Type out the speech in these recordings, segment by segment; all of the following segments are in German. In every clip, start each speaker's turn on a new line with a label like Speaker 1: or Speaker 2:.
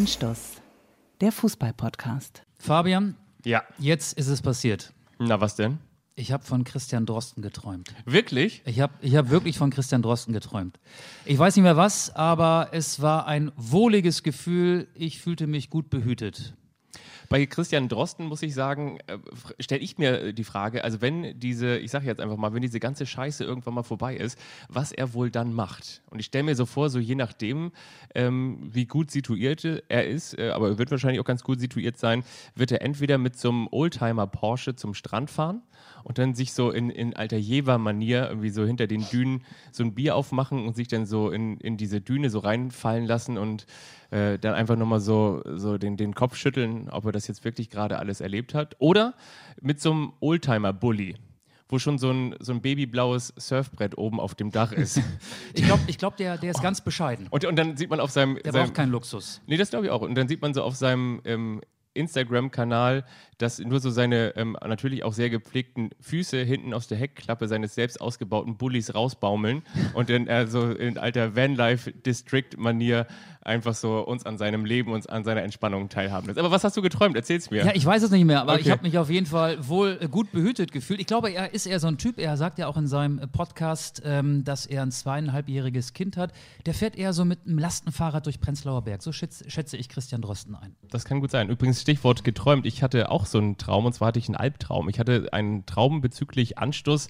Speaker 1: Anstoß, der Fußball-Podcast.
Speaker 2: Fabian,
Speaker 3: Ja.
Speaker 2: jetzt ist es passiert.
Speaker 3: Na, was denn?
Speaker 2: Ich habe von Christian Drosten geträumt.
Speaker 3: Wirklich?
Speaker 2: Ich habe ich hab wirklich von Christian Drosten geträumt. Ich weiß nicht mehr was, aber es war ein wohliges Gefühl. Ich fühlte mich gut behütet.
Speaker 3: Bei Christian Drosten muss ich sagen, äh, stelle ich mir die Frage, also wenn diese, ich sage jetzt einfach mal, wenn diese ganze Scheiße irgendwann mal vorbei ist, was er wohl dann macht. Und ich stelle mir so vor, so je nachdem, ähm, wie gut situiert er ist, äh, aber er wird wahrscheinlich auch ganz gut situiert sein, wird er entweder mit so einem Oldtimer Porsche zum Strand fahren und dann sich so in, in alter Jever-Manier irgendwie so hinter den Dünen so ein Bier aufmachen und sich dann so in, in diese Düne so reinfallen lassen und äh, dann einfach nochmal so, so den, den Kopf schütteln, ob er das jetzt wirklich gerade alles erlebt hat. Oder mit so einem Oldtimer-Bully, wo schon so ein, so ein babyblaues Surfbrett oben auf dem Dach ist.
Speaker 2: Ich glaube, ich glaub, der, der ist ganz bescheiden.
Speaker 3: und, und dann sieht man auf seinem.
Speaker 2: Der
Speaker 3: seinem
Speaker 2: braucht keinen Luxus.
Speaker 3: Nee, das glaube ich auch. Und dann sieht man so auf seinem ähm, Instagram-Kanal, dass nur so seine ähm, natürlich auch sehr gepflegten Füße hinten aus der Heckklappe seines selbst ausgebauten Bullies rausbaumeln und dann äh, so in alter Vanlife-District-Manier einfach so uns an seinem Leben, uns an seiner Entspannung teilhaben lässt. Aber was hast du geträumt? Erzähl's mir.
Speaker 2: Ja, ich weiß es nicht mehr, aber ich
Speaker 3: Okay.
Speaker 2: habe mich auf jeden Fall wohl äh, gut behütet gefühlt. Ich glaube, er ist eher so ein Typ, er sagt ja auch in seinem äh, Podcast, ähm, dass er ein zweieinhalbjähriges Kind hat. Der fährt eher so mit einem Lastenfahrrad durch Prenzlauer Berg. So schätze, schätze ich Christian Drosten ein.
Speaker 3: Das kann gut sein. Übrigens, Stichwort geträumt. Ich hatte auch so einen Traum und zwar hatte ich einen Albtraum. Ich hatte einen Traum bezüglich Anstoß.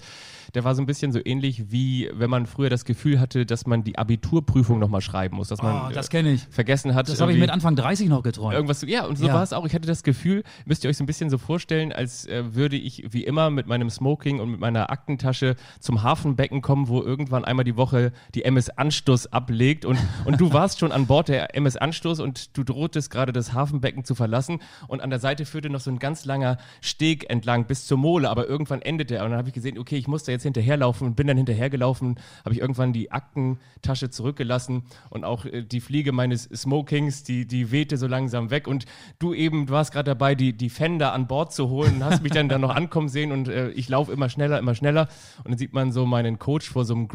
Speaker 3: Der war so ein bisschen so ähnlich wie wenn man früher das Gefühl hatte, dass man die Abiturprüfung nochmal schreiben muss, dass man
Speaker 2: Oh, das
Speaker 3: äh,
Speaker 2: kenne ich.
Speaker 3: vergessen hat.
Speaker 2: Das habe ich mit Anfang 30 noch geträumt.
Speaker 3: Irgendwas, ja, und so
Speaker 2: Ja.
Speaker 3: war es auch. Ich hatte das Gefühl, müsst ihr euch so ein bisschen so vorstellen, als äh, würde ich wie immer mit meinem Smoking und mit meiner Aktentasche zum Hafenbecken kommen, wo irgendwann einmal die Woche die MS Anstoß ablegt. Und, und du warst schon an Bord der MS Anstoß und du drohtest gerade das Hafenbecken zu verlassen. Und an der Seite führte noch so ein ganz langer Steg entlang bis zur Mole, aber irgendwann endete er. Und dann habe ich gesehen, okay, ich muss da jetzt hinterherlaufen und bin dann hinterhergelaufen, habe ich irgendwann die Aktentasche zurückgelassen und auch äh, die Fliege meines Smokings, die, die wehte so langsam weg. Und du eben, du warst gerade dabei, die, die Fender an Bord zu holen und hast mich dann da noch ankommen sehen und äh, ich laufe immer schneller, immer schneller. Und dann sieht man so meinen Coach vor so einem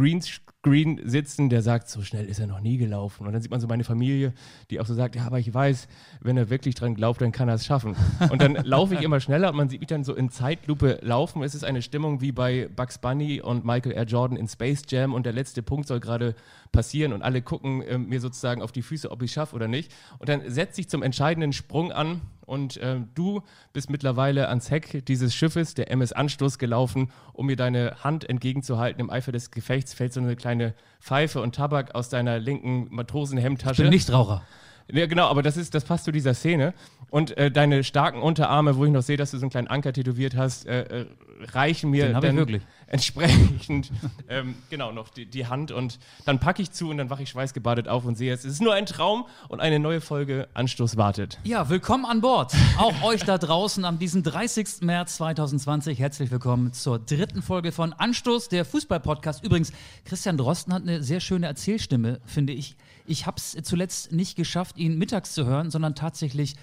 Speaker 3: Greenscreen sitzen, der sagt, so schnell ist er noch nie gelaufen. Und dann sieht man so meine Familie, die auch so sagt, ja, aber ich weiß, wenn er wirklich dran glaubt, dann kann er es schaffen. Und dann laufe ich immer schneller und man sieht mich dann so in Zeitlupe laufen. Es ist eine Stimmung wie bei Bugs Bunny und Michael R. Jordan in Space Jam und der letzte Punkt soll gerade passieren und alle gucken ähm, mir sozusagen auf die Füße, ob ich schaffe oder nicht. Und dann setzt sich zum entscheidenden Sprung an und ähm, du bist mittlerweile ans Heck dieses Schiffes, der MS Anstoß, gelaufen, um mir deine Hand entgegenzuhalten. Im Eifer des Gefechts fällt so eine kleine Pfeife und Tabak aus deiner linken Matrosenhemdtasche.
Speaker 2: Ich bin Nichtraucher.
Speaker 3: Ja, genau, aber das ist, das passt zu dieser Szene. Und äh, deine starken Unterarme, wo ich noch sehe, dass du so einen kleinen Anker tätowiert hast, äh, äh, reichen mir dann entsprechend ähm, genau noch die, die Hand und dann packe ich zu und dann wache ich schweißgebadet auf und sehe, es ist nur ein Traum und eine neue Folge Anstoß wartet.
Speaker 2: Ja, willkommen an Bord. Auch euch da draußen am diesem 30. März 2020. Herzlich willkommen zur dritten Folge von Anstoß, der Fußball-Podcast. Übrigens, Christian Drosten hat eine sehr schöne Erzählstimme, finde ich. Ich habe es zuletzt nicht geschafft, ihn mittags zu hören, sondern tatsächlich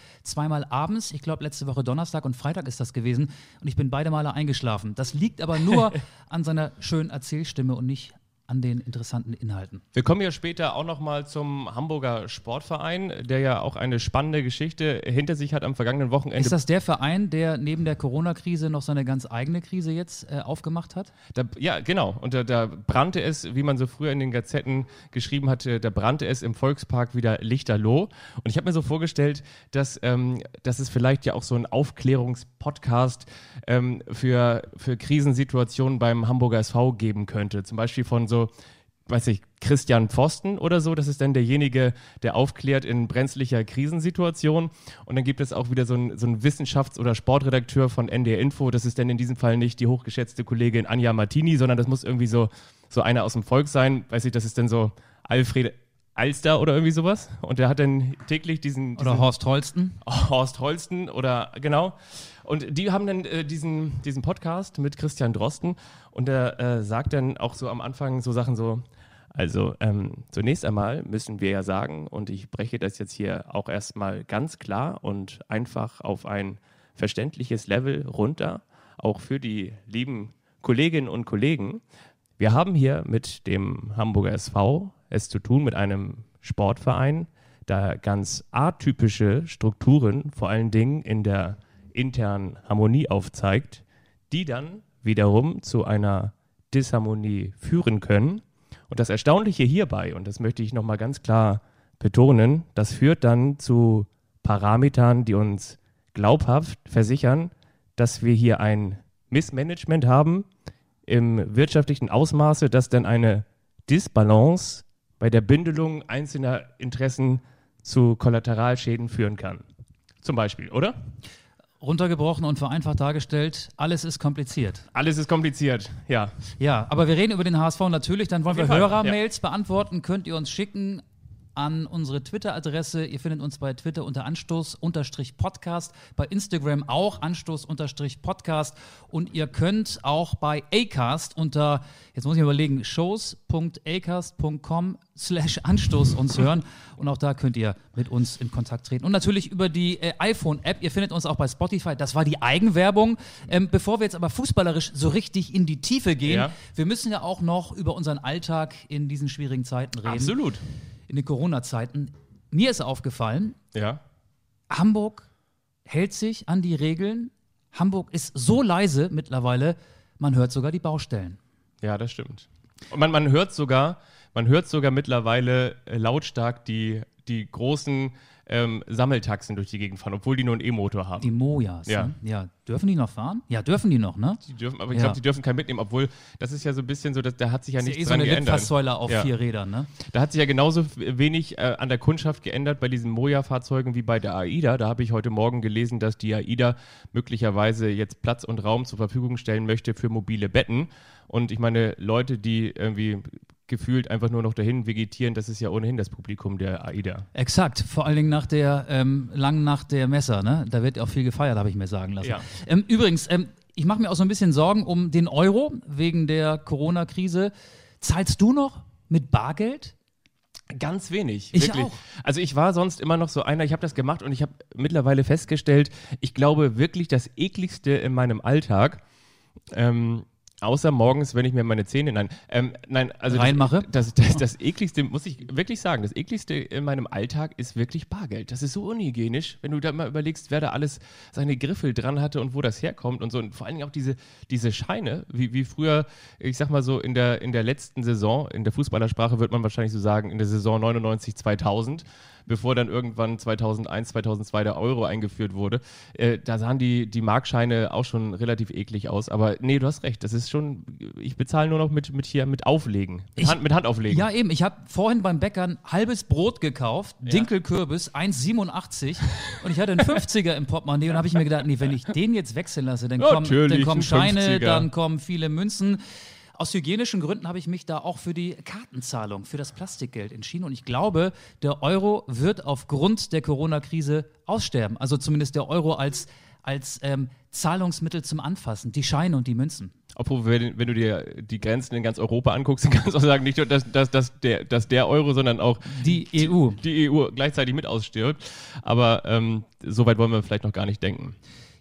Speaker 2: zweimal abends. Ich glaube, letzte Woche Donnerstag und Freitag ist das gewesen. Und ich bin beide Male eingeschlafen. Das liegt aber nur an seiner schönen Erzählstimme und nicht an den interessanten Inhalten.
Speaker 3: Wir kommen ja später auch nochmal zum Hamburger Sportverein, der ja auch eine spannende Geschichte hinter sich hat am vergangenen Wochenende.
Speaker 2: Ist das der Verein, der neben der Corona-Krise noch seine ganz eigene Krise jetzt äh, aufgemacht hat?
Speaker 3: Da, ja, genau. Und da, da brannte es, wie man so früher in den Gazetten geschrieben hatte, da brannte es im Volkspark wieder lichterloh. Und ich habe mir so vorgestellt, dass, ähm, dass es vielleicht ja auch so ein Aufklärungspodcast ähm, für, für Krisensituationen beim Hamburger SV geben könnte. Zum Beispiel von so weiß ich, Christian Pfosten oder so. Das ist dann derjenige, der aufklärt in brenzlicher Krisensituation. Und dann gibt es auch wieder so einen, so einen Wissenschafts- oder Sportredakteur von NDR Info. Das ist dann in diesem Fall nicht die hochgeschätzte Kollegin Anja Martini, sondern das muss irgendwie so, so einer aus dem Volk sein. Weiß ich, das ist dann so Alfred Alster oder irgendwie sowas. Und der hat dann täglich diesen, diesen
Speaker 2: Oder Horst Holsten?
Speaker 3: Horst Holsten oder genau. Und die haben dann äh, diesen, diesen Podcast mit Christian Drosten und er äh, sagt dann auch so am Anfang so Sachen so, also ähm, zunächst einmal müssen wir ja sagen, und ich breche das jetzt hier auch erstmal ganz klar und einfach auf ein verständliches Level runter, auch für die lieben Kolleginnen und Kollegen. Wir haben hier mit dem Hamburger SV es zu tun, mit einem Sportverein, da ganz atypische Strukturen, vor allen Dingen in der internen Harmonie aufzeigt, die dann wiederum zu einer Disharmonie führen können. Und das Erstaunliche hierbei, und das möchte ich nochmal ganz klar betonen, das führt dann zu Parametern, die uns glaubhaft versichern, dass wir hier ein Missmanagement haben im wirtschaftlichen Ausmaße, das dann eine Disbalance bei der Bündelung einzelner Interessen zu Kollateralschäden führen kann. Zum Beispiel, oder?
Speaker 2: Runtergebrochen und vereinfacht dargestellt, alles ist kompliziert.
Speaker 3: Alles ist kompliziert, ja.
Speaker 2: Ja, aber wir reden über den HSV natürlich. Dann wollen wir Hörermails beantworten. Könnt ihr uns schicken an unsere Twitter-Adresse. Ihr findet uns bei Twitter unter Anstoß-Podcast, bei Instagram auch Anstoß-Podcast und ihr könnt auch bei Acast unter, jetzt muss ich überlegen, shows.acast.com slash Anstoß uns hören und auch da könnt ihr mit uns in Kontakt treten. Und natürlich über die äh, iPhone-App. Ihr findet uns auch bei Spotify. Das war die Eigenwerbung. Ähm, bevor wir jetzt aber fußballerisch so richtig in die Tiefe gehen,
Speaker 3: Ja.
Speaker 2: wir müssen ja auch noch über unseren Alltag in diesen schwierigen Zeiten reden
Speaker 3: Absolut.
Speaker 2: In den Corona-Zeiten. Mir ist aufgefallen,
Speaker 3: Ja.
Speaker 2: Hamburg hält sich an die Regeln. Hamburg ist so leise mittlerweile, man hört sogar die Baustellen.
Speaker 3: Ja, das stimmt. Und man, man hört sogar, man hört sogar mittlerweile äh, lautstark die, die großen ähm, Sammeltaxen durch die Gegend fahren, obwohl die nur einen E-Motor haben.
Speaker 2: Die Mojas.
Speaker 3: Ja.
Speaker 2: Ne? ja. Dürfen die noch fahren? Ja, dürfen die noch, ne?
Speaker 3: Die dürfen, aber ich
Speaker 2: Ja.
Speaker 3: glaube, die dürfen keinen mitnehmen, obwohl das ist ja so ein bisschen so, dass, da hat sich ja
Speaker 2: ist ja
Speaker 3: nichts
Speaker 2: eh so eine. Litfaßsäule auf
Speaker 3: Ja.
Speaker 2: vier Rädern, ne?
Speaker 3: Da hat sich ja genauso wenig äh, an der Kundschaft geändert bei diesen Moja-Fahrzeugen wie bei der AIDA. Da habe ich heute Morgen gelesen, dass die AIDA möglicherweise jetzt Platz und Raum zur Verfügung stellen möchte für mobile Betten. Und ich meine, Leute, die irgendwie gefühlt einfach nur noch dahin vegetieren, das ist ja ohnehin das Publikum der AIDA.
Speaker 2: Exakt, vor allen Dingen nach der ähm, langen Nacht der Messer, ne? Da wird auch viel gefeiert, habe ich mir sagen lassen.
Speaker 3: Ja.
Speaker 2: Ähm, übrigens, ähm, ich mache mir auch so ein bisschen Sorgen um den Euro wegen der Corona-Krise. Zahlst du noch mit Bargeld?
Speaker 3: Ganz wenig.
Speaker 2: Ich
Speaker 3: wirklich.
Speaker 2: auch.
Speaker 3: Also ich war sonst immer noch so einer, ich habe das gemacht und ich habe mittlerweile festgestellt, ich glaube wirklich das ekligste in meinem Alltag, ähm, außer morgens, wenn ich mir meine Zähne, nein, ähm, nein, also
Speaker 2: Reinmache?
Speaker 3: Das, das, das, das ekligste, muss ich wirklich sagen, das ekligste in meinem Alltag ist wirklich Bargeld. Das ist so unhygienisch, wenn du da mal überlegst, wer da alles seine Griffel dran hatte und wo das herkommt und so. Und vor allen Dingen auch diese, diese Scheine, wie, wie früher, ich sag mal so, in der, in der letzten Saison, in der Fußballersprache wird man wahrscheinlich so sagen, in der Saison 99, 2000, bevor dann irgendwann 2001, 2002 der Euro eingeführt wurde, äh, da sahen die, die Markscheine auch schon relativ eklig aus. Aber nee, du hast recht, das ist schon, ich bezahle nur noch mit, mit hier, mit Auflegen, mit,
Speaker 2: Ich-
Speaker 3: Hand, mit Handauflegen.
Speaker 2: Ja, eben. Ich habe vorhin beim Bäcker ein halbes Brot gekauft, Dinkelkürbis, 1,87 und ich hatte einen 50er im Portemonnaie und habe ich mir gedacht, nee, wenn ich den jetzt wechseln lasse, dann kommen, dann kommen
Speaker 3: ein
Speaker 2: Scheine,
Speaker 3: 50er.
Speaker 2: dann kommen viele Münzen. Aus hygienischen Gründen habe ich mich da auch für die Kartenzahlung, für das Plastikgeld entschieden. Und ich glaube, der Euro wird aufgrund der Corona-Krise aussterben. Also zumindest der Euro als, als ähm, Zahlungsmittel zum Anfassen, die Scheine und die Münzen.
Speaker 3: Obwohl, wenn, wenn du dir die Grenzen in ganz Europa anguckst, dann kannst du auch sagen, nicht nur, dass, dass, dass, der, dass der Euro, sondern auch
Speaker 2: Die E EU.
Speaker 3: die EU gleichzeitig mit ausstirbt. Aber ähm, so weit wollen wir vielleicht noch gar nicht denken.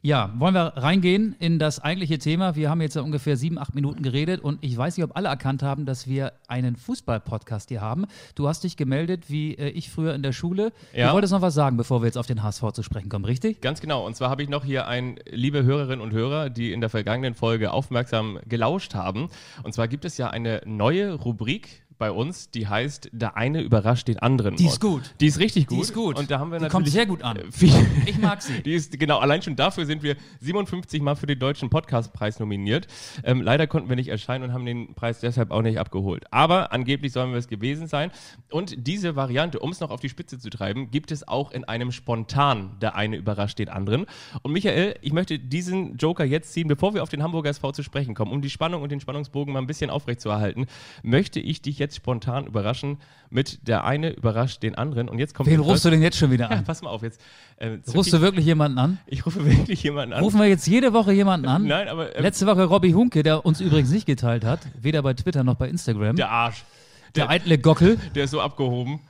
Speaker 2: Ja, wollen wir reingehen in das eigentliche Thema? Wir haben jetzt ja ungefähr sieben, acht Minuten geredet und ich weiß nicht, ob alle erkannt haben, dass wir einen Fußball-Podcast hier haben. Du hast dich gemeldet, wie äh, ich früher in der Schule.
Speaker 3: Ja.
Speaker 2: Du wolltest noch was sagen, bevor wir jetzt auf den HSV zu sprechen kommen, richtig?
Speaker 3: Ganz genau. Und zwar habe ich noch hier ein, liebe Hörerinnen und Hörer, die in der vergangenen Folge aufmerksam gelauscht haben. Und zwar gibt es ja eine neue Rubrik bei uns, die heißt Der eine überrascht den anderen.
Speaker 2: Die ist gut.
Speaker 3: Die ist richtig gut.
Speaker 2: Die ist gut.
Speaker 3: Und da haben wir
Speaker 2: Die
Speaker 3: natürlich
Speaker 2: kommt sehr gut an.
Speaker 3: viel,
Speaker 2: Ich mag sie.
Speaker 3: Die ist, genau, allein schon dafür sind wir 57 Mal für den Deutschen Podcastpreis nominiert. Ähm, leider konnten wir nicht erscheinen und haben den Preis deshalb auch nicht abgeholt. Aber angeblich sollen wir es gewesen sein. Und diese Variante, um es noch auf die Spitze zu treiben, gibt es auch in einem Spontan, der eine überrascht den anderen. Und Michael, ich möchte diesen Joker jetzt ziehen, bevor wir auf den Hamburger SV zu sprechen kommen, um die Spannung und den Spannungsbogen mal ein bisschen aufrechtzuerhalten, möchte ich dich jetzt spontan überraschen mit der eine überrascht den anderen. Und jetzt kommt
Speaker 2: Wen rufst du denn jetzt schon wieder
Speaker 3: Ja,
Speaker 2: an?
Speaker 3: pass mal auf, jetzt. Äh,
Speaker 2: Rufst du wirklich jemanden an?
Speaker 3: ich rufe wirklich jemanden an.
Speaker 2: Rufen wir jetzt jede Woche jemanden an?
Speaker 3: Nein, aber äh,
Speaker 2: Letzte Woche Robby Hunke, der uns übrigens nicht geteilt hat, weder bei Twitter noch bei Instagram.
Speaker 3: der Arsch.
Speaker 2: der eitle Gockel.
Speaker 3: Der ist so abgehoben.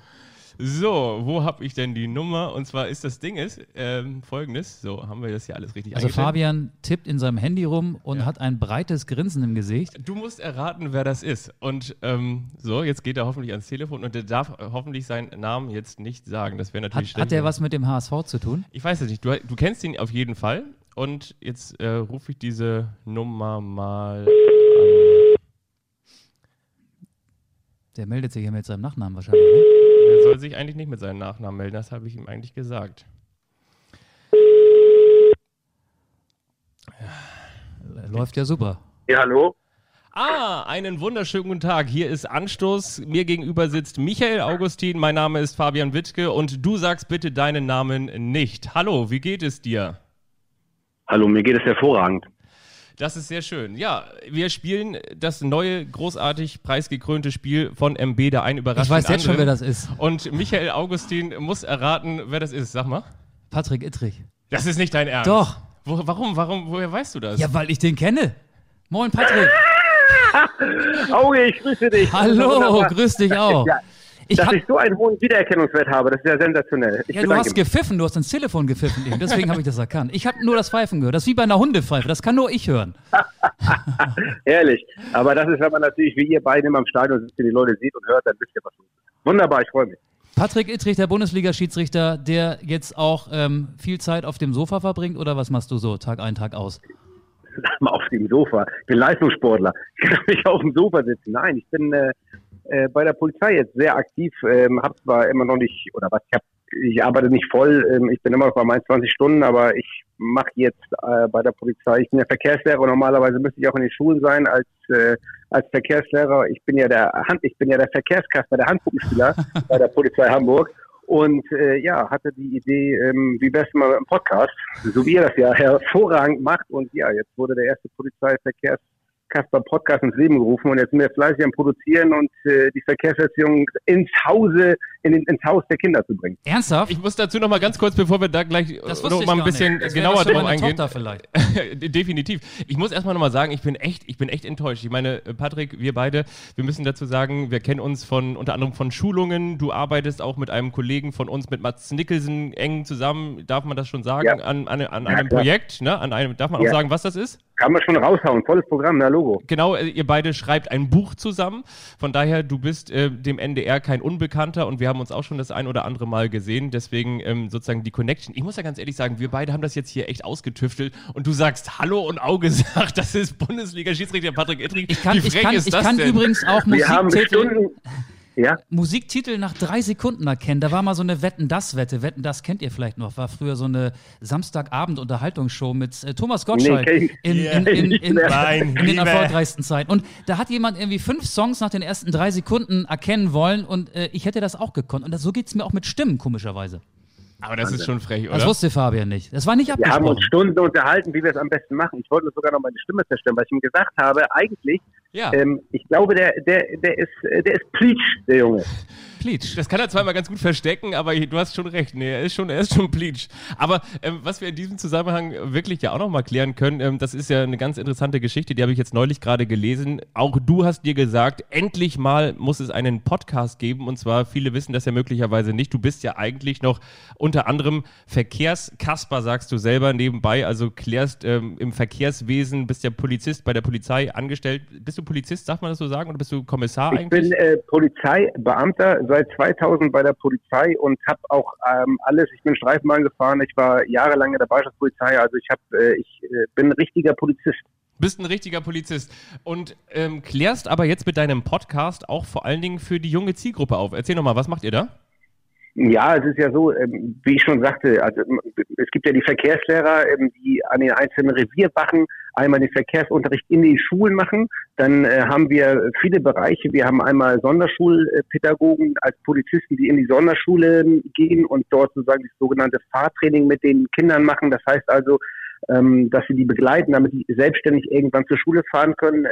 Speaker 3: So, wo habe ich denn die Nummer? Und zwar ist das Ding ist ähm, folgendes. So, haben wir das hier alles richtig
Speaker 2: Also? Fabian tippt in seinem Handy rum und hat ein breites Grinsen im Gesicht.
Speaker 3: Du musst erraten, wer das ist. Und ähm, so, jetzt geht er hoffentlich ans Telefon und der darf hoffentlich seinen Namen jetzt nicht sagen. Das wäre natürlich
Speaker 2: Hat,
Speaker 3: schlecht.
Speaker 2: hat der was mit dem HSV zu tun?
Speaker 3: Ich weiß es nicht. Du, du kennst ihn auf jeden Fall. Und jetzt äh, rufe ich diese Nummer mal an.
Speaker 2: Der meldet sich hier mit seinem Nachnamen wahrscheinlich. Ne?
Speaker 3: Er soll sich eigentlich nicht mit seinem Nachnamen melden. Das habe ich ihm eigentlich gesagt.
Speaker 2: Läuft ja super.
Speaker 4: Ja, hallo?
Speaker 3: Ah, einen wunderschönen guten Tag. Hier ist Anstoß. Mir gegenüber sitzt Michael Augustin. Mein Name ist Fabian Wittke und du sagst bitte deinen Namen nicht. Hallo, wie geht es dir?
Speaker 4: Hallo, mir geht es hervorragend.
Speaker 3: Das ist sehr schön. Ja, wir spielen das neue, großartig preisgekrönte Spiel von MB, der ein überrascht
Speaker 2: Ich weiß jetzt schon, wer
Speaker 3: anderen.
Speaker 2: das ist.
Speaker 3: Und Michael Augustin muss erraten, wer das ist. Sag mal.
Speaker 2: Patrick Ittrich.
Speaker 3: Das ist nicht dein Ernst.
Speaker 2: Doch.
Speaker 3: Wo, warum, warum, woher weißt du das?
Speaker 2: Ja, weil ich den kenne. Moin, Patrick.
Speaker 4: Auge, ich grüße dich.
Speaker 2: Hallo, grüß dich auch.
Speaker 4: Ja,
Speaker 2: Ich
Speaker 4: dass ich so einen hohen Wiedererkennungswert habe, das ist ja sensationell. Ich
Speaker 2: ja, du hast gepfiffen, du hast ins Telefon gepfiffen eben. Deswegen habe ich das erkannt. Ich habe nur das Pfeifen gehört. Das ist wie bei einer Hundepfeife. Das kann nur ich hören.
Speaker 4: Ehrlich. Aber das ist, wenn man natürlich wie ihr beide immer im Stadion sitzt und die Leute sieht und hört, dann wisst ihr, was los ist. Wunderbar, ich freue mich.
Speaker 2: Patrick Ittrich, der Bundesliga-Schiedsrichter, der jetzt auch ähm, viel Zeit auf dem Sofa verbringt oder was machst du so Tag ein, Tag aus?
Speaker 4: Auf dem Sofa. Ich bin Leistungssportler. Ich kann nicht auf dem Sofa sitzen. Nein, ich bin äh, äh, bei der Polizei jetzt sehr aktiv. Ähm, hab zwar immer noch nicht, oder was, ich, hab, ich arbeite nicht voll. Ähm, ich bin immer noch bei meinen 20 Stunden, aber ich mache jetzt äh, bei der Polizei, ich bin ja Verkehrslehrer normalerweise müsste ich auch in den Schulen sein als, äh, als Verkehrslehrer. Ich bin ja der Hand, ich bin ja der Verkehrskasper, der Handpuppenspieler bei der Polizei Hamburg. Und äh, ja, hatte die Idee, ähm, wie wär's mal im Podcast, so wie ihr das ja hervorragend macht. Und ja, jetzt wurde der erste Polizeiverkehrskasper-Podcast ins Leben gerufen und jetzt sind wir fleißig am Produzieren und äh, die Verkehrserziehung ins Hause, in den, ins Haus der Kinder zu bringen.
Speaker 2: Ernsthaft?
Speaker 3: Ich muss dazu noch mal ganz kurz, bevor wir da gleich
Speaker 2: das
Speaker 3: noch mal ein bisschen
Speaker 2: nicht.
Speaker 3: Genauer drauf eingehen.
Speaker 2: Tochter vielleicht.
Speaker 3: Definitiv. Ich muss erstmal nochmal sagen, ich bin echt, ich bin echt enttäuscht. Ich meine, äh, Patrick, wir beide, wir müssen dazu sagen, wir kennen uns von unter anderem von Schulungen. Du arbeitest auch mit einem Kollegen von uns, mit Mats Nicholson, eng zusammen. Darf man das schon sagen?
Speaker 4: Ja.
Speaker 3: An, an, an
Speaker 4: Ja,
Speaker 3: einem
Speaker 4: klar.
Speaker 3: Projekt, ne? An einem, darf man auch
Speaker 4: Ja.
Speaker 3: sagen, was das ist?
Speaker 4: Kann man schon raushauen, volles Programm, na Logo.
Speaker 3: Genau, äh, ihr beide schreibt ein Buch zusammen. Von daher, du bist äh, dem NDR kein Unbekannter und wir haben uns auch schon das ein oder andere Mal gesehen. Deswegen ähm, sozusagen die Connection. Ich muss ja ganz ehrlich sagen, wir beide haben das jetzt hier echt ausgetüftelt und du sagst Hallo und Auge sagt, das ist Bundesliga-Schiedsrichter Patrick Ittrich.
Speaker 2: Ich kann,
Speaker 3: Wie
Speaker 2: ich
Speaker 3: frech
Speaker 2: kann,
Speaker 3: ist
Speaker 2: ich
Speaker 3: das
Speaker 2: kann
Speaker 3: denn?
Speaker 2: übrigens auch
Speaker 4: Wir haben
Speaker 2: Musiktitel,
Speaker 4: Stunden, ja,
Speaker 2: Musiktitel nach drei Sekunden erkennen. Da war mal so eine Wetten-Das-Wette. Wetten, das kennt ihr vielleicht noch. War früher so eine Samstagabend-Unterhaltungsshow mit äh, Thomas Gottschalk
Speaker 4: Nee,
Speaker 2: in, in, in, in,
Speaker 3: Nein,
Speaker 2: in den erfolgreichsten Zeiten. Und da hat jemand irgendwie fünf Songs nach den ersten drei Sekunden erkennen wollen und äh, ich hätte das auch gekonnt. Und das, so geht es mir auch mit Stimmen, komischerweise.
Speaker 3: Aber das ist schon frech,
Speaker 2: Das
Speaker 3: oder?
Speaker 2: wusste Fabian nicht. Das war nicht
Speaker 4: wir haben
Speaker 2: abgesprochen.
Speaker 4: uns Stunden unterhalten, wie wir es am besten machen. Ich wollte sogar noch meine Stimme zerstören, weil ich ihm gesagt habe, eigentlich,
Speaker 3: Ja.
Speaker 4: ähm, ich glaube, der, der, der ist, äh, der ist Pleach, der Junge.
Speaker 2: Pleatsch.
Speaker 3: Das kann er zweimal ganz gut verstecken, aber du hast schon recht. Nee, er ist schon, er ist schon Bleach. Aber ähm, was wir in diesem Zusammenhang wirklich ja auch noch mal klären können, ähm, das ist ja eine ganz interessante Geschichte, die habe ich jetzt neulich gerade gelesen. Auch du hast dir gesagt, endlich mal muss es einen Podcast geben. Und zwar, viele wissen das ja möglicherweise nicht. Du bist ja eigentlich noch unter anderem Verkehrskasper, sagst du selber nebenbei. Also klärst ähm, im Verkehrswesen, bist ja Polizist bei der Polizei angestellt. Bist du Polizist, darf man das so sagen? Oder bist du Kommissar
Speaker 4: Ich
Speaker 3: eigentlich?
Speaker 4: bin äh, Polizeibeamter seit 2000 bei der Polizei und habe auch ähm, alles. Ich bin Streifenbahn gefahren. Ich war jahrelang in der Bereitschaftspolizei. Also ich habe, äh, ich äh, bin ein richtiger Polizist.
Speaker 3: Bist ein richtiger Polizist und ähm, klärst aber jetzt mit deinem Podcast auch vor allen Dingen für die junge Zielgruppe auf. Erzähl nochmal, was macht ihr da?
Speaker 4: Ja, es ist ja so, ähm, wie ich schon sagte, also ähm, es gibt ja die Verkehrslehrer, ähm, die an den einzelnen Revierwachen einmal den Verkehrsunterricht in den Schulen machen. Dann äh, haben wir viele Bereiche. Wir haben einmal Sonderschulpädagogen als Polizisten, die in die Sonderschule gehen und dort sozusagen das sogenannte Fahrtraining mit den Kindern machen. Das heißt also, dass sie die begleiten, damit sie selbstständig irgendwann zur Schule fahren können.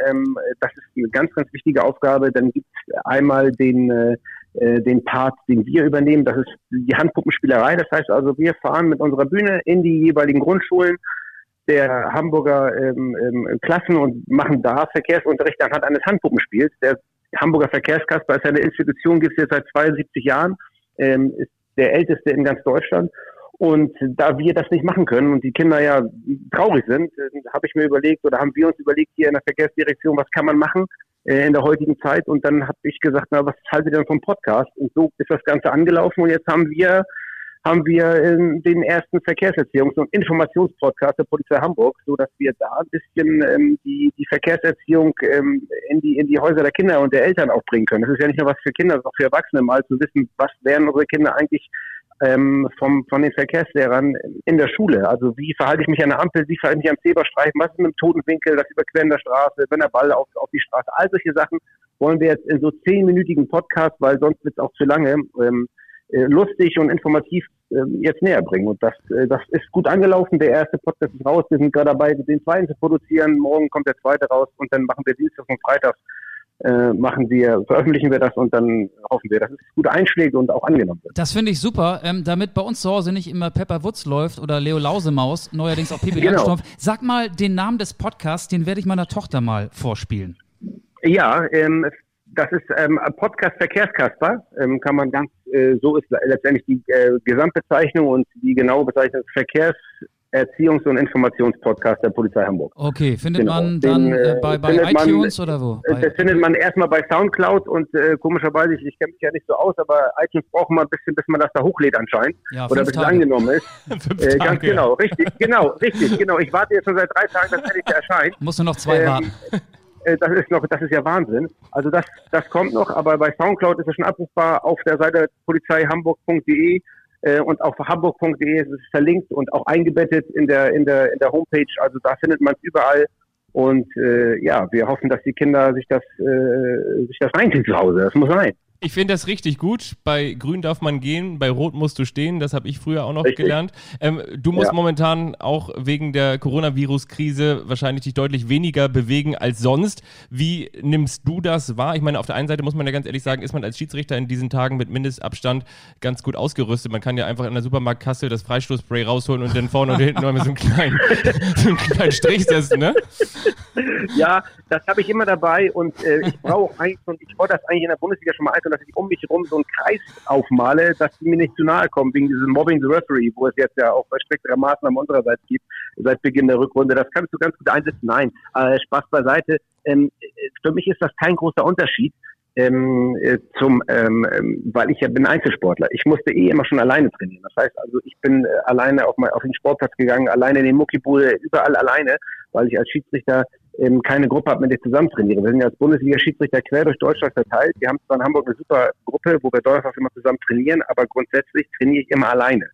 Speaker 4: Das ist eine ganz, ganz wichtige Aufgabe. Dann gibt es einmal den äh, den Part, den wir übernehmen, das ist die Handpuppenspielerei. Das heißt also, wir fahren mit unserer Bühne in die jeweiligen Grundschulen der Hamburger ähm, ähm, Klassen und machen da Verkehrsunterricht anhand eines Handpuppenspiels. Der Hamburger Verkehrskasper ist eine Institution, gibt es jetzt seit 72 Jahren. ähm, ist der älteste in ganz Deutschland. Und da wir das nicht machen können und die Kinder ja traurig sind, äh, habe ich mir überlegt oder haben wir uns überlegt hier in der Verkehrsdirektion, was kann man machen äh, in der heutigen Zeit? Und dann habe ich gesagt, na, was haltet ihr denn vom Podcast? Und so ist das Ganze angelaufen und jetzt haben wir haben wir den ersten Verkehrserziehungs- und Informationspodcast der Polizei Hamburg, so dass wir da ein bisschen ähm, die, die Verkehrserziehung ähm, in, die, in die Häuser der Kinder und der Eltern auch bringen können. Das ist ja nicht nur was für Kinder, sondern auch für Erwachsene, mal zu wissen, was werden unsere Kinder eigentlich ähm, vom, von den Verkehrslehrern in der Schule. Also wie verhalte ich mich an der Ampel, wie verhalte ich mich am Zebrastreifen, was ist mit dem Totenwinkel, das Überqueren der Straße, wenn der Ball auf, auf die Straße, all solche Sachen wollen wir jetzt in so zehnminütigen Podcast, weil sonst wird es auch zu lange, ähm, äh, lustig und informativ äh, jetzt näher bringen. Und das, äh, das ist gut angelaufen. Der erste Podcast ist raus. Wir sind gerade dabei, den zweiten zu produzieren. Morgen kommt der zweite raus und dann machen wir Dienstag und Freitag äh, machen wir, veröffentlichen wir das und dann hoffen wir, dass es gute Einschläge und auch angenommen wird.
Speaker 2: Das finde ich super, ähm, damit bei uns zu Hause nicht immer Pepper Wutz läuft oder Leo Lausemaus, neuerdings auch Pipi
Speaker 4: Genau.
Speaker 2: Sag mal den Namen des Podcasts, den werde ich meiner Tochter mal vorspielen.
Speaker 4: Ja, ähm, das ist ähm, Podcast Verkehrskasper, ähm, kann man ganz, äh, so ist letztendlich die äh, Gesamtbezeichnung und die genaue Bezeichnung Verkehrserziehungs- und Informationspodcast der Polizei Hamburg.
Speaker 2: Okay, findet
Speaker 4: Genau.
Speaker 2: man
Speaker 4: Den,
Speaker 2: dann äh,
Speaker 4: äh,
Speaker 2: bei, bei
Speaker 4: findet man-
Speaker 2: iTunes oder wo?
Speaker 4: Äh,
Speaker 2: Bei,
Speaker 4: Das findet man erstmal bei Soundcloud und äh, komischerweise, ich, ich kenne mich ja nicht so aus, aber iTunes braucht mal ein bisschen, bis man das da hochlädt anscheinend
Speaker 2: ja,
Speaker 4: oder bis es angenommen ist. Äh, ganz genau, richtig, genau, richtig, genau. Ich warte jetzt schon seit drei Tagen, dass endlich erscheint.
Speaker 2: Musst du noch zwei
Speaker 4: Ähm,
Speaker 2: warten.
Speaker 4: Äh, Das ist noch, das ist ja Wahnsinn. Also das, das kommt noch, aber bei Soundcloud ist es schon abrufbar auf der Seite polizeihamburg.de äh, und auf hamburg.de ist es verlinkt und auch eingebettet in der in der in der Homepage. Also da findet man es überall. Und äh, ja, wir hoffen, dass die Kinder sich das äh, sich das reinziehen zu Hause. Das muss sein.
Speaker 3: Ich finde das richtig gut. Bei Grün darf man gehen, bei Rot musst du stehen. Das habe ich früher auch noch
Speaker 4: Richtig.
Speaker 3: gelernt. Ähm, du musst
Speaker 4: Ja.
Speaker 3: momentan auch wegen der Coronavirus-Krise wahrscheinlich dich deutlich weniger bewegen als sonst. Wie nimmst du das wahr? Ich meine, auf der einen Seite muss man ja ganz ehrlich sagen, ist man als Schiedsrichter in diesen Tagen mit Mindestabstand ganz gut ausgerüstet. Man kann ja einfach in der Supermarktkasse das Freistoßspray rausholen und dann vorne und hinten noch mal so einen kleinen, so einen kleinen Strich setzen, ne?
Speaker 4: Ja, das habe ich immer dabei und äh, ich brauche eigentlich und ich wollte das eigentlich in der Bundesliga schon mal einführen, dass ich um mich herum so einen Kreis aufmale, dass die mir nicht zu nahe kommen wegen diesem Mobbing the Referee, wo es jetzt ja auch striktere Maßnahmen unsererseits gibt seit Beginn der Rückrunde. Das kannst du ganz gut einsetzen. Nein, äh, Spaß beiseite. Ähm, äh, für mich ist das kein großer Unterschied. Ähm, äh, zum, ähm, ähm, weil ich ja bin Einzelsportler. Ich musste eh immer schon alleine trainieren. Das heißt also, ich bin äh, alleine auf, mein, auf den Sportplatz gegangen, alleine in den Muckibude, überall alleine, weil ich als Schiedsrichter ähm, keine Gruppe habe, mit der ich zusammen trainiere. Wir sind ja als Bundesliga-Schiedsrichter quer durch Deutschland verteilt. Wir haben zwar in Hamburg eine super Gruppe, wo wir donnerstags immer zusammen trainieren, aber grundsätzlich trainiere ich immer alleine.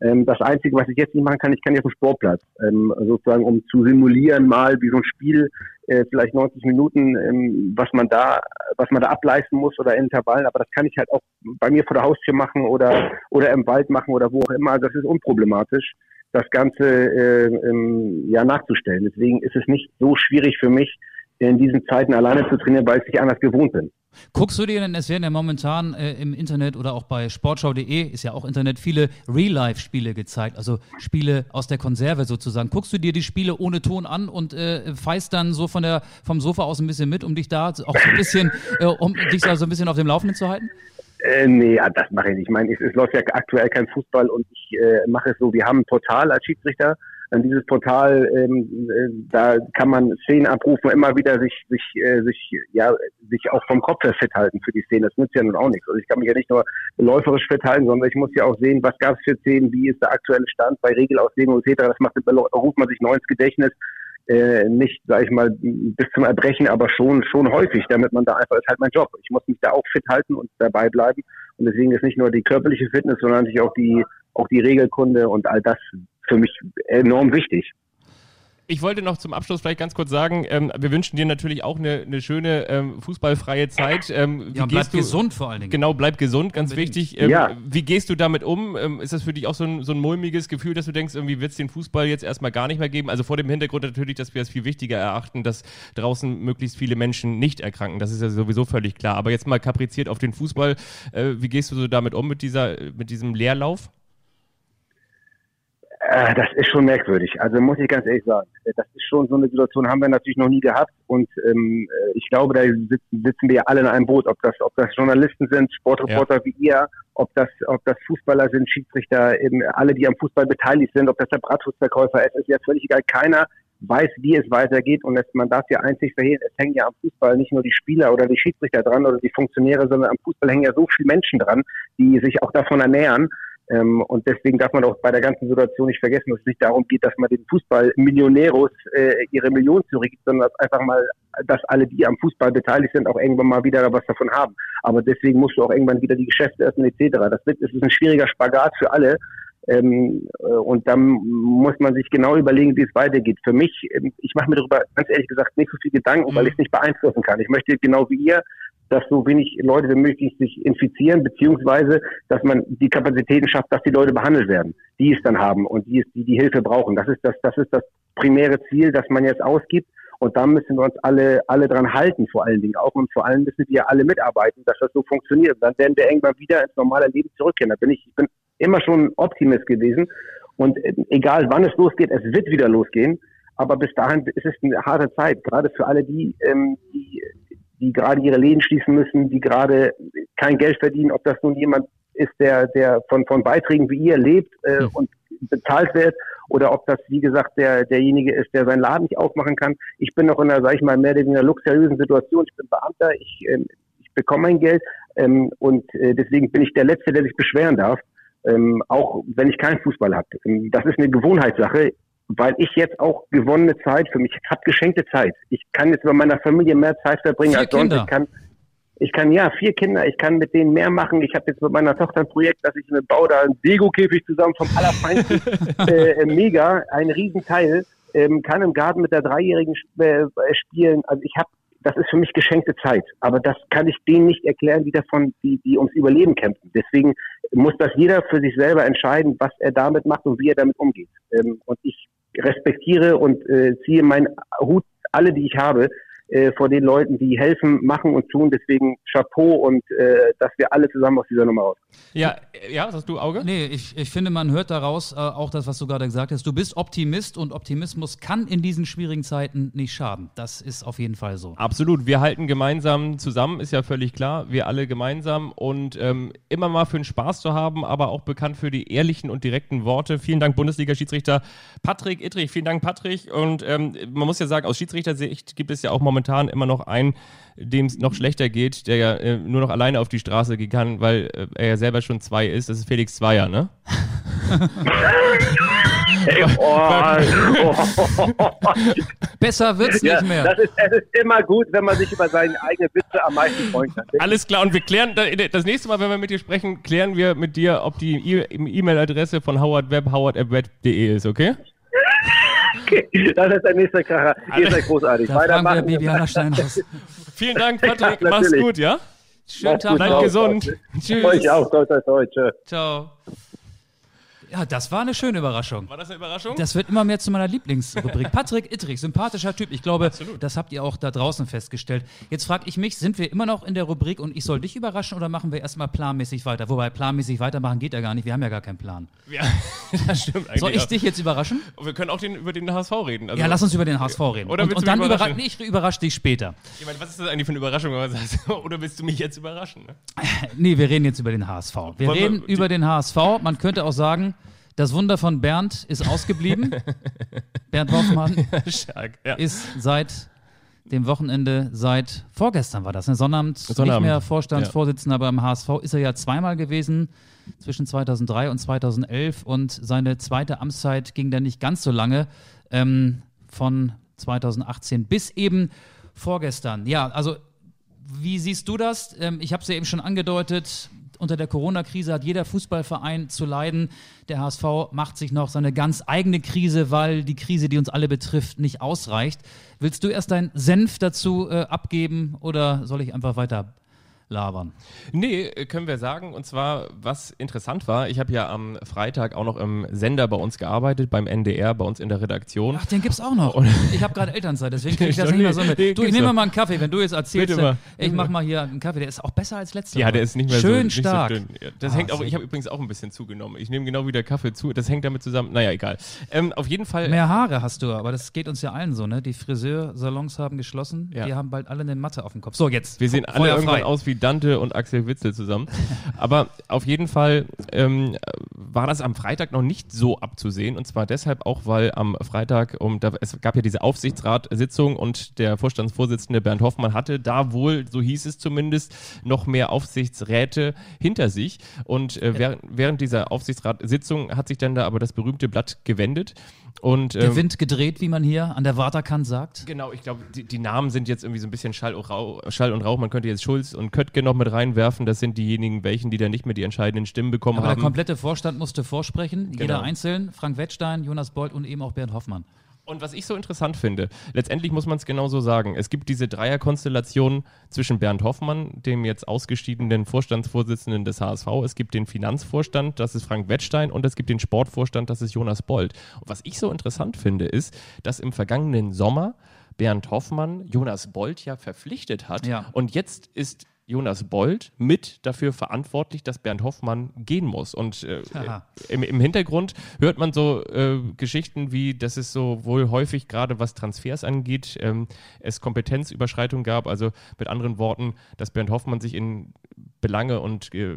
Speaker 4: Ähm, das Einzige, was ich jetzt nicht machen kann, ich kann ja auf dem Sportplatz, ähm, sozusagen, um zu simulieren mal, wie so ein Spiel, äh, vielleicht 90 Minuten, ähm, was man da, was man da ableisten muss oder in Intervallen. Aber das kann ich halt auch bei mir vor der Haustür machen oder oder im Wald machen oder wo auch immer. Also das ist unproblematisch, das Ganze äh, ähm, ja nachzustellen. Deswegen ist es nicht so schwierig für mich, in diesen Zeiten alleine zu trainieren, weil ich nicht anders gewohnt bin.
Speaker 2: Guckst du dir denn, es werden ja momentan äh, im Internet oder auch bei sportschau.de, ist ja auch Internet, viele Real-Life-Spiele gezeigt, also Spiele aus der Konserve sozusagen. Guckst du dir die Spiele ohne Ton an und äh, feist dann so von der, vom Sofa aus ein bisschen mit, um dich da auch so ein bisschen, äh, um dich da so ein bisschen auf dem Laufenden zu halten?
Speaker 4: Äh, nee, ja, das mache ich nicht. Ich meine, es, es läuft ja aktuell kein Fußball und ich äh, mache es so, wir haben ein Portal als Schiedsrichter. An dieses Portal, ähm, äh, da kann man Szenen abrufen, immer wieder sich, sich, äh, sich, ja, sich auch vom Kopf her fit halten für die Szene. Das nützt ja nun auch nichts. Also ich kann mich ja nicht nur läuferisch fit halten, sondern ich muss ja auch sehen, was gab es für Szenen, wie ist der aktuelle Stand bei Regelauslegung etc. Das macht, ruft man sich neu ins Gedächtnis. Äh, nicht, sage ich mal, bis zum Erbrechen, aber schon schon häufig, damit man da einfach ist halt mein Job. Ich muss mich da auch fit halten und dabei bleiben. Und deswegen ist nicht nur die körperliche Fitness, sondern natürlich auch die auch die Regelkunde und all das für mich enorm wichtig.
Speaker 3: Ich wollte noch zum Abschluss vielleicht ganz kurz sagen, ähm, wir wünschen dir natürlich auch eine, eine schöne ähm, fußballfreie Zeit. Ähm, wie
Speaker 2: Ja, bleib
Speaker 3: du,
Speaker 2: gesund vor allen Dingen.
Speaker 3: Genau, bleib gesund, ganz
Speaker 2: Unbedingt.
Speaker 3: wichtig. Ähm,
Speaker 4: Ja.
Speaker 3: Wie gehst du damit um? Ähm, ist das für dich auch so ein, so ein mulmiges Gefühl, dass du denkst, irgendwie wird es den Fußball jetzt erstmal gar nicht mehr geben? Also vor dem Hintergrund natürlich, dass wir es viel wichtiger erachten, dass draußen möglichst viele Menschen nicht erkranken. Das ist ja sowieso völlig klar. Aber jetzt mal kapriziert auf den Fußball. Äh, wie gehst du so damit um, mit, dieser, mit diesem Leerlauf?
Speaker 4: Äh, das ist schon merkwürdig. Also muss ich ganz ehrlich sagen. Das ist schon so eine Situation, haben wir natürlich noch nie gehabt. Und ähm, äh, ich glaube, da sitzen, sitzen wir ja alle in einem Boot. Ob das, ob das Journalisten sind, Sportreporter ja. wie ihr, ob das, ob das Fußballer sind, Schiedsrichter, eben alle, die am Fußball beteiligt sind, ob das der Bratwurstverkäufer ist, ist ja völlig egal. Keiner weiß, wie es weitergeht. Und es, man darf ja einzig verhehlen, es hängen ja am Fußball nicht nur die Spieler oder die Schiedsrichter dran oder die Funktionäre, sondern am Fußball hängen ja so viele Menschen dran, die sich auch davon ernähren. Ähm, und deswegen darf man auch bei der ganzen Situation nicht vergessen, dass es nicht darum geht, dass man den Fußball-Millionäros äh, ihre Millionen zurückgibt, sondern dass einfach mal, dass alle, die am Fußball beteiligt sind, auch irgendwann mal wieder was davon haben. Aber deswegen musst du auch irgendwann wieder die Geschäfte öffnen etc. Das, wird, das ist ein schwieriger Spagat für alle. Ähm, äh, und dann muss man sich genau überlegen, wie es weitergeht. Für mich, ähm, ich mache mir darüber ganz ehrlich gesagt nicht so viel Gedanken, mhm. weil ich es nicht beeinflussen kann. Ich möchte genau wie ihr dass so wenig Leute wie möglich sich infizieren, beziehungsweise dass man die Kapazitäten schafft, dass die Leute behandelt werden, die es dann haben und die, es, die die Hilfe brauchen. Das ist das, das ist das primäre Ziel, das man jetzt ausgibt. Und da müssen wir uns alle, alle dran halten, vor allen Dingen auch. Und vor allem müssen wir alle mitarbeiten, dass das so funktioniert. Dann werden wir irgendwann wieder ins normale Leben zurückkehren. Da bin ich, ich bin immer schon Optimist gewesen. Und äh, egal wann es losgeht, es wird wieder losgehen. Aber bis dahin ist es eine harte Zeit, gerade für alle die, ähm, die die gerade ihre Läden schließen müssen, die gerade kein Geld verdienen, ob das nun jemand ist, der, der von, von Beiträgen wie ihr lebt äh, mhm. und bezahlt wird, oder ob das, wie gesagt, der, derjenige ist, der seinen Laden nicht aufmachen kann. Ich bin noch in einer, sag ich mal, mehr oder weniger luxuriösen Situation. Ich bin Beamter, ich, äh, ich bekomme mein Geld ähm, und äh, deswegen bin ich der Letzte, der sich beschweren darf, ähm, auch wenn ich keinen Fußball habe. Ähm, das ist eine Gewohnheitssache weil ich jetzt auch gewonnene Zeit für mich, ich habe geschenkte Zeit. Ich kann jetzt bei meiner Familie mehr Zeit verbringen
Speaker 2: vier
Speaker 4: als
Speaker 2: sonst.
Speaker 4: Ich kann, ich kann ja vier Kinder, ich kann mit denen mehr machen. Ich habe jetzt mit meiner Tochter ein Projekt, dass ich eine baue da einen Dego-Käfig zusammen vom allerfeinsten äh, Mega, ein Riesenteil, ähm, kann im Garten mit der Dreijährigen äh, spielen. Also ich habe das ist für mich geschenkte Zeit. Aber das kann ich denen nicht erklären, die davon, die, die ums Überleben kämpfen. Deswegen muss das jeder für sich selber entscheiden, was er damit macht und wie er damit umgeht. Ähm, und ich respektiere und äh, ziehe meinen Hut, alle, die ich habe, äh, vor den Leuten, die helfen, machen und tun. Deswegen Chapeau und äh, dass wir alle zusammen aus dieser Nummer raus.
Speaker 3: Ja, ja, was hast du Auge?
Speaker 2: Nee, ich, ich finde, man hört daraus äh, auch das, was du gerade gesagt hast. Du bist Optimist und Optimismus kann in diesen schwierigen Zeiten nicht schaden. Das ist auf jeden Fall so.
Speaker 3: Absolut. Wir halten gemeinsam zusammen, ist ja völlig klar. Wir alle gemeinsam und ähm, immer mal für den Spaß zu haben, aber auch bekannt für die ehrlichen und direkten Worte. Vielen Dank, Bundesliga-Schiedsrichter Patrick Ittrich. Vielen Dank, Patrick. Und ähm, man muss ja sagen, aus Schiedsrichtersicht gibt es ja auch momentan momentan immer noch einen, dem es noch schlechter geht, der ja äh, nur noch alleine auf die Straße gehen kann, weil äh, er ja selber schon zwei ist. Das ist Felix Zweier, ne?
Speaker 4: Ey, oh,
Speaker 2: Besser wird's ja, nicht mehr.
Speaker 4: Das ist, es ist immer gut, wenn man sich über seine eigene Witze am meisten freuen kann.
Speaker 3: Alles klar, und wir klären, das nächste Mal, wenn wir mit dir sprechen, klären wir mit dir, ob die E-Mail-Adresse von Howard Web howard.web.de ist, okay?
Speaker 4: Okay, das ist der nächste Kracher. Ihr seid großartig.
Speaker 2: Weitermachen. Bibiana Steinhaus.
Speaker 3: Vielen Dank, Patrick. Ja, Mach's gut, ja?
Speaker 2: Schönen Tag.
Speaker 3: Bleib gesund.
Speaker 4: Tschüss. Euch auch. Toi, toi.
Speaker 2: Ciao. Ja, das war eine schöne Überraschung.
Speaker 3: War das eine Überraschung?
Speaker 2: Das wird immer mehr zu meiner Lieblingsrubrik. Patrick Ittrich, sympathischer Typ. Ich glaube, Absolut. das habt ihr auch da draußen festgestellt. Jetzt frage ich mich, sind wir immer noch in der Rubrik und ich soll dich überraschen oder machen wir erstmal planmäßig weiter? Wobei planmäßig weitermachen geht ja gar nicht. Wir haben ja gar keinen Plan.
Speaker 3: Ja, das stimmt eigentlich.
Speaker 2: Soll ich dich jetzt überraschen?
Speaker 3: Wir können auch den, über den HSV reden.
Speaker 2: Also ja, lass uns über den HSV reden.
Speaker 3: Oder
Speaker 2: und, und dann überrasche nee, ich überrasche dich später.
Speaker 3: Ich meine, was ist das eigentlich für eine Überraschung? Oder willst du mich jetzt überraschen? Ne?
Speaker 2: nee, wir reden jetzt über den HSV. Wir Wollen reden wir über den HSV. Man könnte auch sagen, das Wunder von Bernd ist ausgeblieben. Bernd Hoffmann Stark, ja. ist seit dem Wochenende, seit vorgestern war das, ne? Sonnabend, Sonnabend. nicht mehr Vorstandsvorsitzender ja. beim HSV, ist er ja zweimal gewesen, zwischen 2003 und 2011 und seine zweite Amtszeit ging dann nicht ganz so lange, ähm, von 2018 bis eben vorgestern. Ja, also wie siehst du das? Ähm, ich habe es ja eben schon angedeutet, unter der Corona-Krise hat jeder Fußballverein zu leiden. Der HSV macht sich noch seine ganz eigene Krise, weil die Krise, die uns alle betrifft, nicht ausreicht. Willst du erst deinen Senf dazu äh, abgeben oder soll ich einfach weiter labern.
Speaker 3: Nee, können wir sagen. Und zwar, was interessant war, ich habe ja am Freitag auch noch im Sender bei uns gearbeitet, beim NDR, bei uns in der Redaktion.
Speaker 2: Ach, den gibt's auch noch. ich habe gerade Elternzeit, deswegen kriege ich das nicht mehr so mit. Du, ich nehme mal einen Kaffee, wenn du jetzt erzählst.
Speaker 3: Bitte mal.
Speaker 2: Ich mach mal hier einen Kaffee, der ist auch besser als letzter
Speaker 3: Ja, der ist nicht mehr so,
Speaker 2: Schön
Speaker 3: nicht
Speaker 2: stark.
Speaker 3: so dünn. Das
Speaker 2: Ah,
Speaker 3: hängt auch, ich habe übrigens auch ein bisschen zugenommen. Ich nehme genau wie der Kaffee zu. Das hängt damit zusammen. Naja, egal. Ähm, auf jeden Fall.
Speaker 2: Mehr Haare hast du, aber das geht uns ja allen so, ne? Die Friseursalons haben geschlossen,
Speaker 3: Ja.
Speaker 2: die haben bald alle eine Matte auf dem Kopf. So, jetzt.
Speaker 3: Wir sehen alle irgendwann aus wie Dante und Axel Witzel zusammen. Aber auf jeden Fall ähm, war das am Freitag noch nicht so abzusehen. Und zwar deshalb auch, weil am Freitag, um, da, es gab ja diese Aufsichtsratssitzung und der Vorstandsvorsitzende Bernd Hoffmann hatte da wohl, so hieß es zumindest, noch mehr Aufsichtsräte hinter sich. Und äh, während, während dieser Aufsichtsratssitzung hat sich dann da aber das berühmte Blatt gewendet. Und,
Speaker 2: Der
Speaker 3: ähm,
Speaker 2: Wind gedreht, wie man hier an der Waterkant sagt.
Speaker 3: Genau, ich glaube, die, die Namen sind jetzt irgendwie so ein bisschen Schall und, Rauch, Schall und Rauch. Man könnte jetzt Schulz und Köttke noch mit reinwerfen. Das sind diejenigen, welchen, die da nicht mehr die entscheidenden Stimmen bekommen
Speaker 2: Aber der
Speaker 3: haben.
Speaker 2: komplette Vorstand musste vorsprechen, jeder
Speaker 3: Genau.
Speaker 2: einzeln. Frank Wettstein, Jonas Bolt und eben auch Bernd Hoffmann.
Speaker 3: Und was ich so interessant finde, letztendlich muss man es genauso sagen. Es gibt diese Dreierkonstellation zwischen Bernd Hoffmann, dem jetzt ausgeschiedenen Vorstandsvorsitzenden des HSV. Es gibt den Finanzvorstand, das ist Frank Wettstein, und es gibt den Sportvorstand, das ist Jonas Bold. Und was ich so interessant finde, ist, dass im vergangenen Sommer Bernd Hoffmann Jonas Bold ja verpflichtet hat.
Speaker 2: Ja.
Speaker 3: Und jetzt ist Jonas Bold mit dafür verantwortlich, dass Bernd Hoffmann gehen muss. Und äh, im, im Hintergrund hört man so äh, Geschichten wie, dass es so wohl häufig gerade was Transfers angeht, ähm, es Kompetenzüberschreitung gab. Also mit anderen Worten, dass Bernd Hoffmann sich in Belange und äh,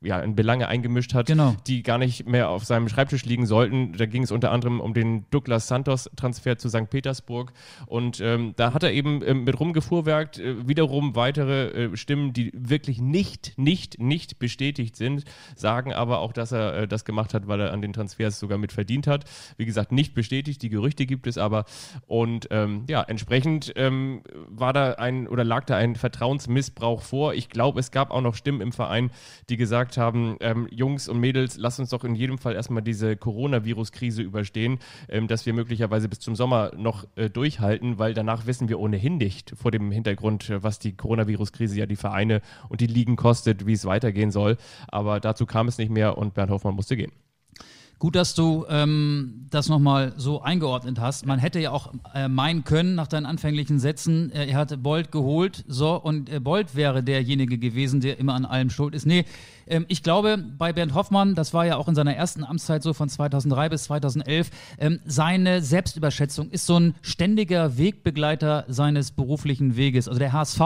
Speaker 3: ja, in Belange eingemischt hat,
Speaker 2: Genau.
Speaker 3: die gar nicht mehr auf seinem Schreibtisch liegen sollten. Da ging es unter anderem um den Douglas Santos Transfer zu St. Petersburg und ähm, da hat er eben ähm, mit rumgefuhrwerkt, äh, wiederum weitere äh, Stimmen, die wirklich nicht, nicht, nicht bestätigt sind, sagen aber auch, dass er äh, das gemacht hat, weil er an den Transfers sogar mit verdient hat. Wie gesagt, nicht bestätigt, die Gerüchte gibt es aber und ähm, ja, entsprechend ähm, war da ein oder lag da ein Vertrauensmissbrauch vor. Ich glaube, es gab auch noch Stimmen im Verein, die gesagt haben, ähm, Jungs und Mädels, lasst uns doch in jedem Fall erstmal diese Coronavirus-Krise überstehen, ähm, dass wir möglicherweise bis zum Sommer noch äh, durchhalten, weil danach wissen wir ohnehin nicht vor dem Hintergrund, äh, was die Coronavirus-Krise ja die Vereine und die Ligen kostet, wie es weitergehen soll. Aber dazu kam es nicht mehr und Bernd Hoffmann musste gehen.
Speaker 2: Gut, dass du ähm, das nochmal so eingeordnet hast. Man hätte ja auch äh, meinen können, nach deinen anfänglichen Sätzen, äh, er hatte Bolt geholt, so, und äh, Bolt wäre derjenige gewesen, der immer an allem schuld ist. Nee, ähm, ich glaube, bei Bernd Hoffmann, das war ja auch in seiner ersten Amtszeit so von 2003 bis 2011, ähm, seine Selbstüberschätzung ist so ein ständiger Wegbegleiter seines beruflichen Weges. Also der HSV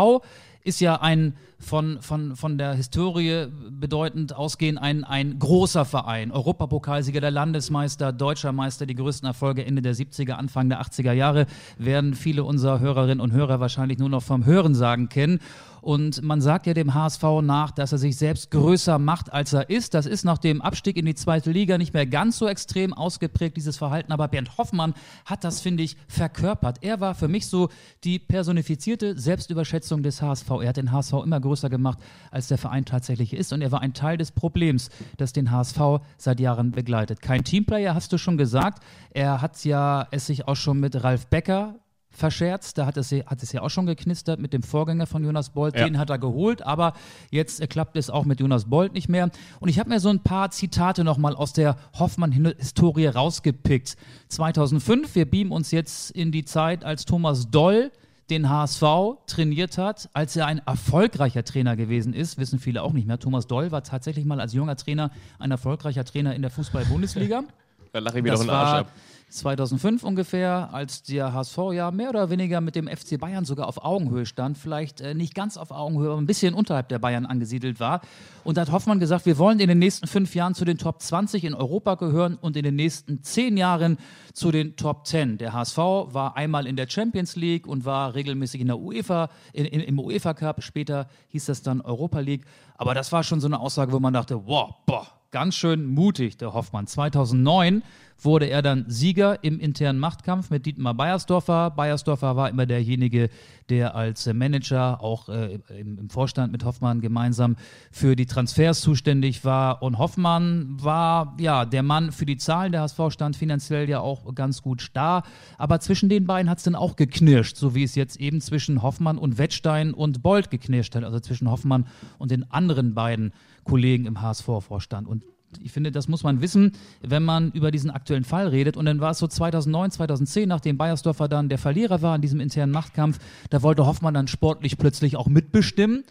Speaker 2: ist ja ein von, von, von der Historie bedeutend ausgehend ein, ein großer Verein. Europapokalsieger, der Landesmeister, deutscher Meister, die größten Erfolge Ende der 70er, Anfang der 80er Jahre werden viele unserer Hörerinnen und Hörer wahrscheinlich nur noch vom Hörensagen kennen. Und man sagt ja dem HSV nach, dass er sich selbst größer macht, als er ist. Das ist nach dem Abstieg in die zweite Liga nicht mehr ganz so extrem ausgeprägt, dieses Verhalten. Aber Bernd Hoffmann hat das, finde ich, verkörpert. Er war für mich so die personifizierte Selbstüberschätzung des HSV. Er hat den HSV immer größer gemacht, als der Verein tatsächlich ist. Und er war ein Teil des Problems, das den HSV seit Jahren begleitet. Kein Teamplayer, hast du schon gesagt. Er hat ja es sich auch schon mit Ralf Becker verscherzt. Da hat es, hat es ja auch schon geknistert mit dem Vorgänger von Jonas Bolt.
Speaker 3: Ja.
Speaker 2: Den hat er geholt, aber jetzt äh, klappt es auch mit Jonas Bolt nicht mehr. Und ich habe mir so ein paar Zitate nochmal aus der Hoffmann-Historie rausgepickt. 2005, wir beamen uns jetzt in die Zeit, als Thomas Doll den HSV trainiert hat, als er ein erfolgreicher Trainer gewesen ist, wissen viele auch nicht mehr. Thomas Doll war tatsächlich mal als junger Trainer ein erfolgreicher Trainer in der Fußball-Bundesliga.
Speaker 3: Da lache ich mir doch
Speaker 2: Das
Speaker 3: einen Arsch ab.
Speaker 2: 2005 ungefähr, als der HSV ja mehr oder weniger mit dem FC Bayern sogar auf Augenhöhe stand. Vielleicht äh, nicht ganz auf Augenhöhe, aber ein bisschen unterhalb der Bayern angesiedelt war. Und da hat Hoffmann gesagt, wir wollen in den nächsten fünf Jahren zu den Top 20 in Europa gehören und in den nächsten zehn Jahren zu den Top 10. Der HSV war einmal in der Champions League und war regelmäßig in der UEFA, in, in, im UEFA Cup. Später hieß das dann Europa League. Aber das war schon so eine Aussage, wo man dachte, wow, boah, ganz schön mutig, der Hoffmann. 2009 wurde er dann Sieger im internen Machtkampf mit Dietmar Beiersdorfer. Beiersdorfer war immer derjenige, der als Manager auch äh, im, Vorstand mit Hoffmann gemeinsam für die Transfers zuständig war. Und Hoffmann war ja der Mann für die Zahlen. Der HSV stand finanziell ja auch ganz gut da. Aber zwischen den beiden hat es dann auch geknirscht, so wie es jetzt eben zwischen Hoffmann und Wettstein und Bold geknirscht hat, also zwischen Hoffmann und den anderen beiden Kollegen im HSV-Vorstand. Und ich finde, das muss man wissen, wenn man über diesen aktuellen Fall redet. Und dann war es so 2009, 2010, nachdem Bayersdorfer dann der Verlierer war in diesem internen Machtkampf, da wollte Hoffmann dann sportlich plötzlich auch mitbestimmen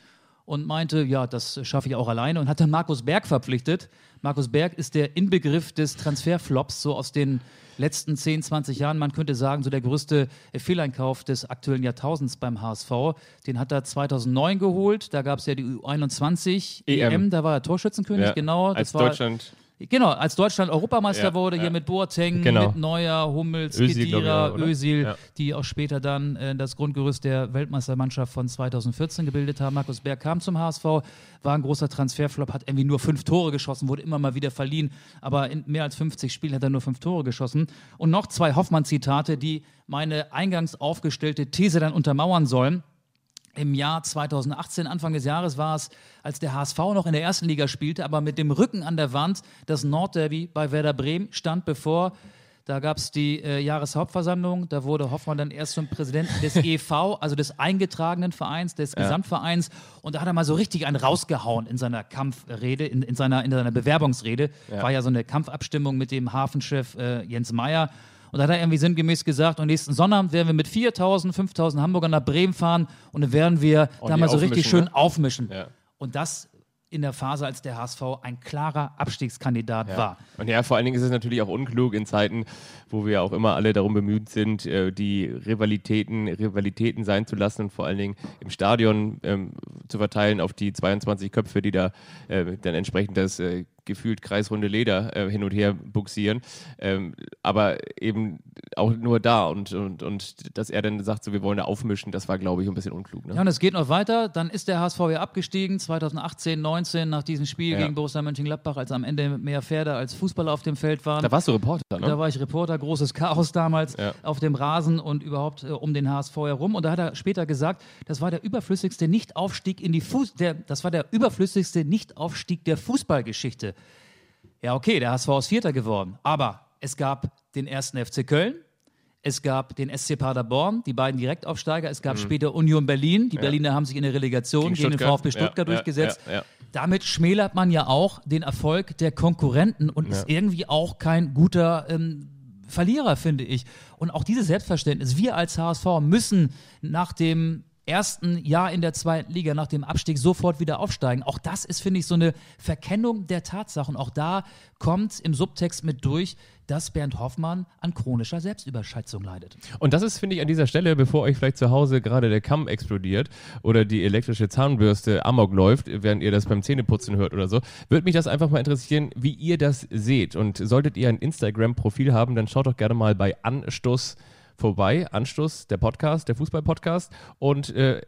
Speaker 2: und meinte, ja, das schaffe ich auch alleine und hat dann Markus Berg verpflichtet. Markus Berg ist der Inbegriff des Transferflops, so aus den letzten 10, 20 Jahren. Man könnte sagen, so der größte Fehleinkauf des aktuellen Jahrtausends beim HSV. Den hat er 2009 geholt. Da gab es ja die U21 EM. EM. Da war er Torschützenkönig, ja, genau.
Speaker 3: als Deutschland
Speaker 2: Genau, als Deutschland Europameister ja, wurde, ja. hier mit Boateng, genau. mit Neuer, Hummels, Özil, Kedira, Özil, ja. die auch später dann äh, das Grundgerüst der Weltmeistermannschaft von 2014 gebildet haben. Markus Berg kam zum HSV, war ein großer Transferflop, hat irgendwie nur fünf Tore geschossen, wurde immer mal wieder verliehen, aber in mehr als 50 Spielen hat er nur fünf Tore geschossen. Und noch zwei Hoffmann-Zitate, die meine eingangs aufgestellte These dann untermauern sollen. Im Jahr 2018, Anfang des Jahres, war es, als der HSV noch in der ersten Liga spielte, aber mit dem Rücken an der Wand. Das Nordderby bei Werder Bremen stand bevor. Da gab es die äh, Jahreshauptversammlung. Da wurde Hoffmann dann erst zum Präsidenten des EV, also des eingetragenen Vereins, des ja. Gesamtvereins. Und da hat er mal so richtig einen rausgehauen in seiner Kampfrede, in, in seiner, in seiner Bewerbungsrede. Ja. War ja so eine Kampfabstimmung mit dem Hafenchef äh, Jens Meyer. Und da hat er irgendwie sinngemäß gesagt, und nächsten Sonnabend werden wir mit 4.000, 5.000 Hamburgern nach Bremen fahren und dann werden wir und da mal so richtig schön ne? aufmischen. Ja. Und das in der Phase, als der HSV ein klarer Abstiegskandidat
Speaker 3: ja.
Speaker 2: war.
Speaker 3: Und ja, vor allen Dingen ist es natürlich auch unklug in Zeiten, wo wir auch immer alle darum bemüht sind, äh, die Rivalitäten Rivalitäten sein zu lassen und vor allen Dingen im Stadion ähm, zu verteilen auf die 22 Köpfe, die da äh, dann entsprechend das äh, gefühlt kreisrunde Leder äh, hin und her buxieren. Ähm, aber eben auch nur da und, und, und dass er dann sagt, so wir wollen da aufmischen, das war, glaube ich, ein bisschen unklug. Ne?
Speaker 2: Ja, und es geht noch weiter. Dann ist der HSV ja abgestiegen, 2018, 19, nach diesem Spiel ja. gegen Borussia Mönchengladbach, als am Ende mehr Pferde als Fußballer auf dem Feld waren.
Speaker 3: Da warst du Reporter, ne?
Speaker 2: Da war ich Reporter, großes Chaos damals ja. auf dem Rasen und überhaupt äh, um den HSV herum. Und da hat er später gesagt, das war der überflüssigste Nichtaufstieg in die Fuß, der, das war der überflüssigste Nichtaufstieg der Fußballgeschichte. Ja, okay, der HSV ist Vierter geworden. Aber es gab den ersten FC Köln, es gab den SC Paderborn, die beiden Direktaufsteiger. Es gab mhm. später Union Berlin. Die ja. Berliner haben sich in der Relegation gegen, gegen den VfB Stuttgart ja, durchgesetzt. Ja, Damit schmälert man ja auch den Erfolg der Konkurrenten und ist irgendwie auch kein guter ähm, Verlierer, finde ich. Und auch dieses Selbstverständnis. Wir als HSV müssen nach dem ersten Jahr in der zweiten Liga nach dem Abstieg sofort wieder aufsteigen. Auch das ist, finde ich, so eine Verkennung der Tatsachen. Auch da kommt im Subtext mit durch, dass Bernd Hoffmann an chronischer Selbstüberschätzung leidet.
Speaker 3: Und das ist, finde ich, an dieser Stelle, bevor euch vielleicht zu Hause gerade der Kamm explodiert oder die elektrische Zahnbürste amok läuft, während ihr das beim Zähneputzen hört oder so, würde mich das einfach mal interessieren, wie ihr das seht. Und solltet ihr ein Instagram-Profil haben, dann schaut doch gerne mal bei Anstoß vorbei. Anstoß, der Podcast, der Fußball-Podcast. Und äh,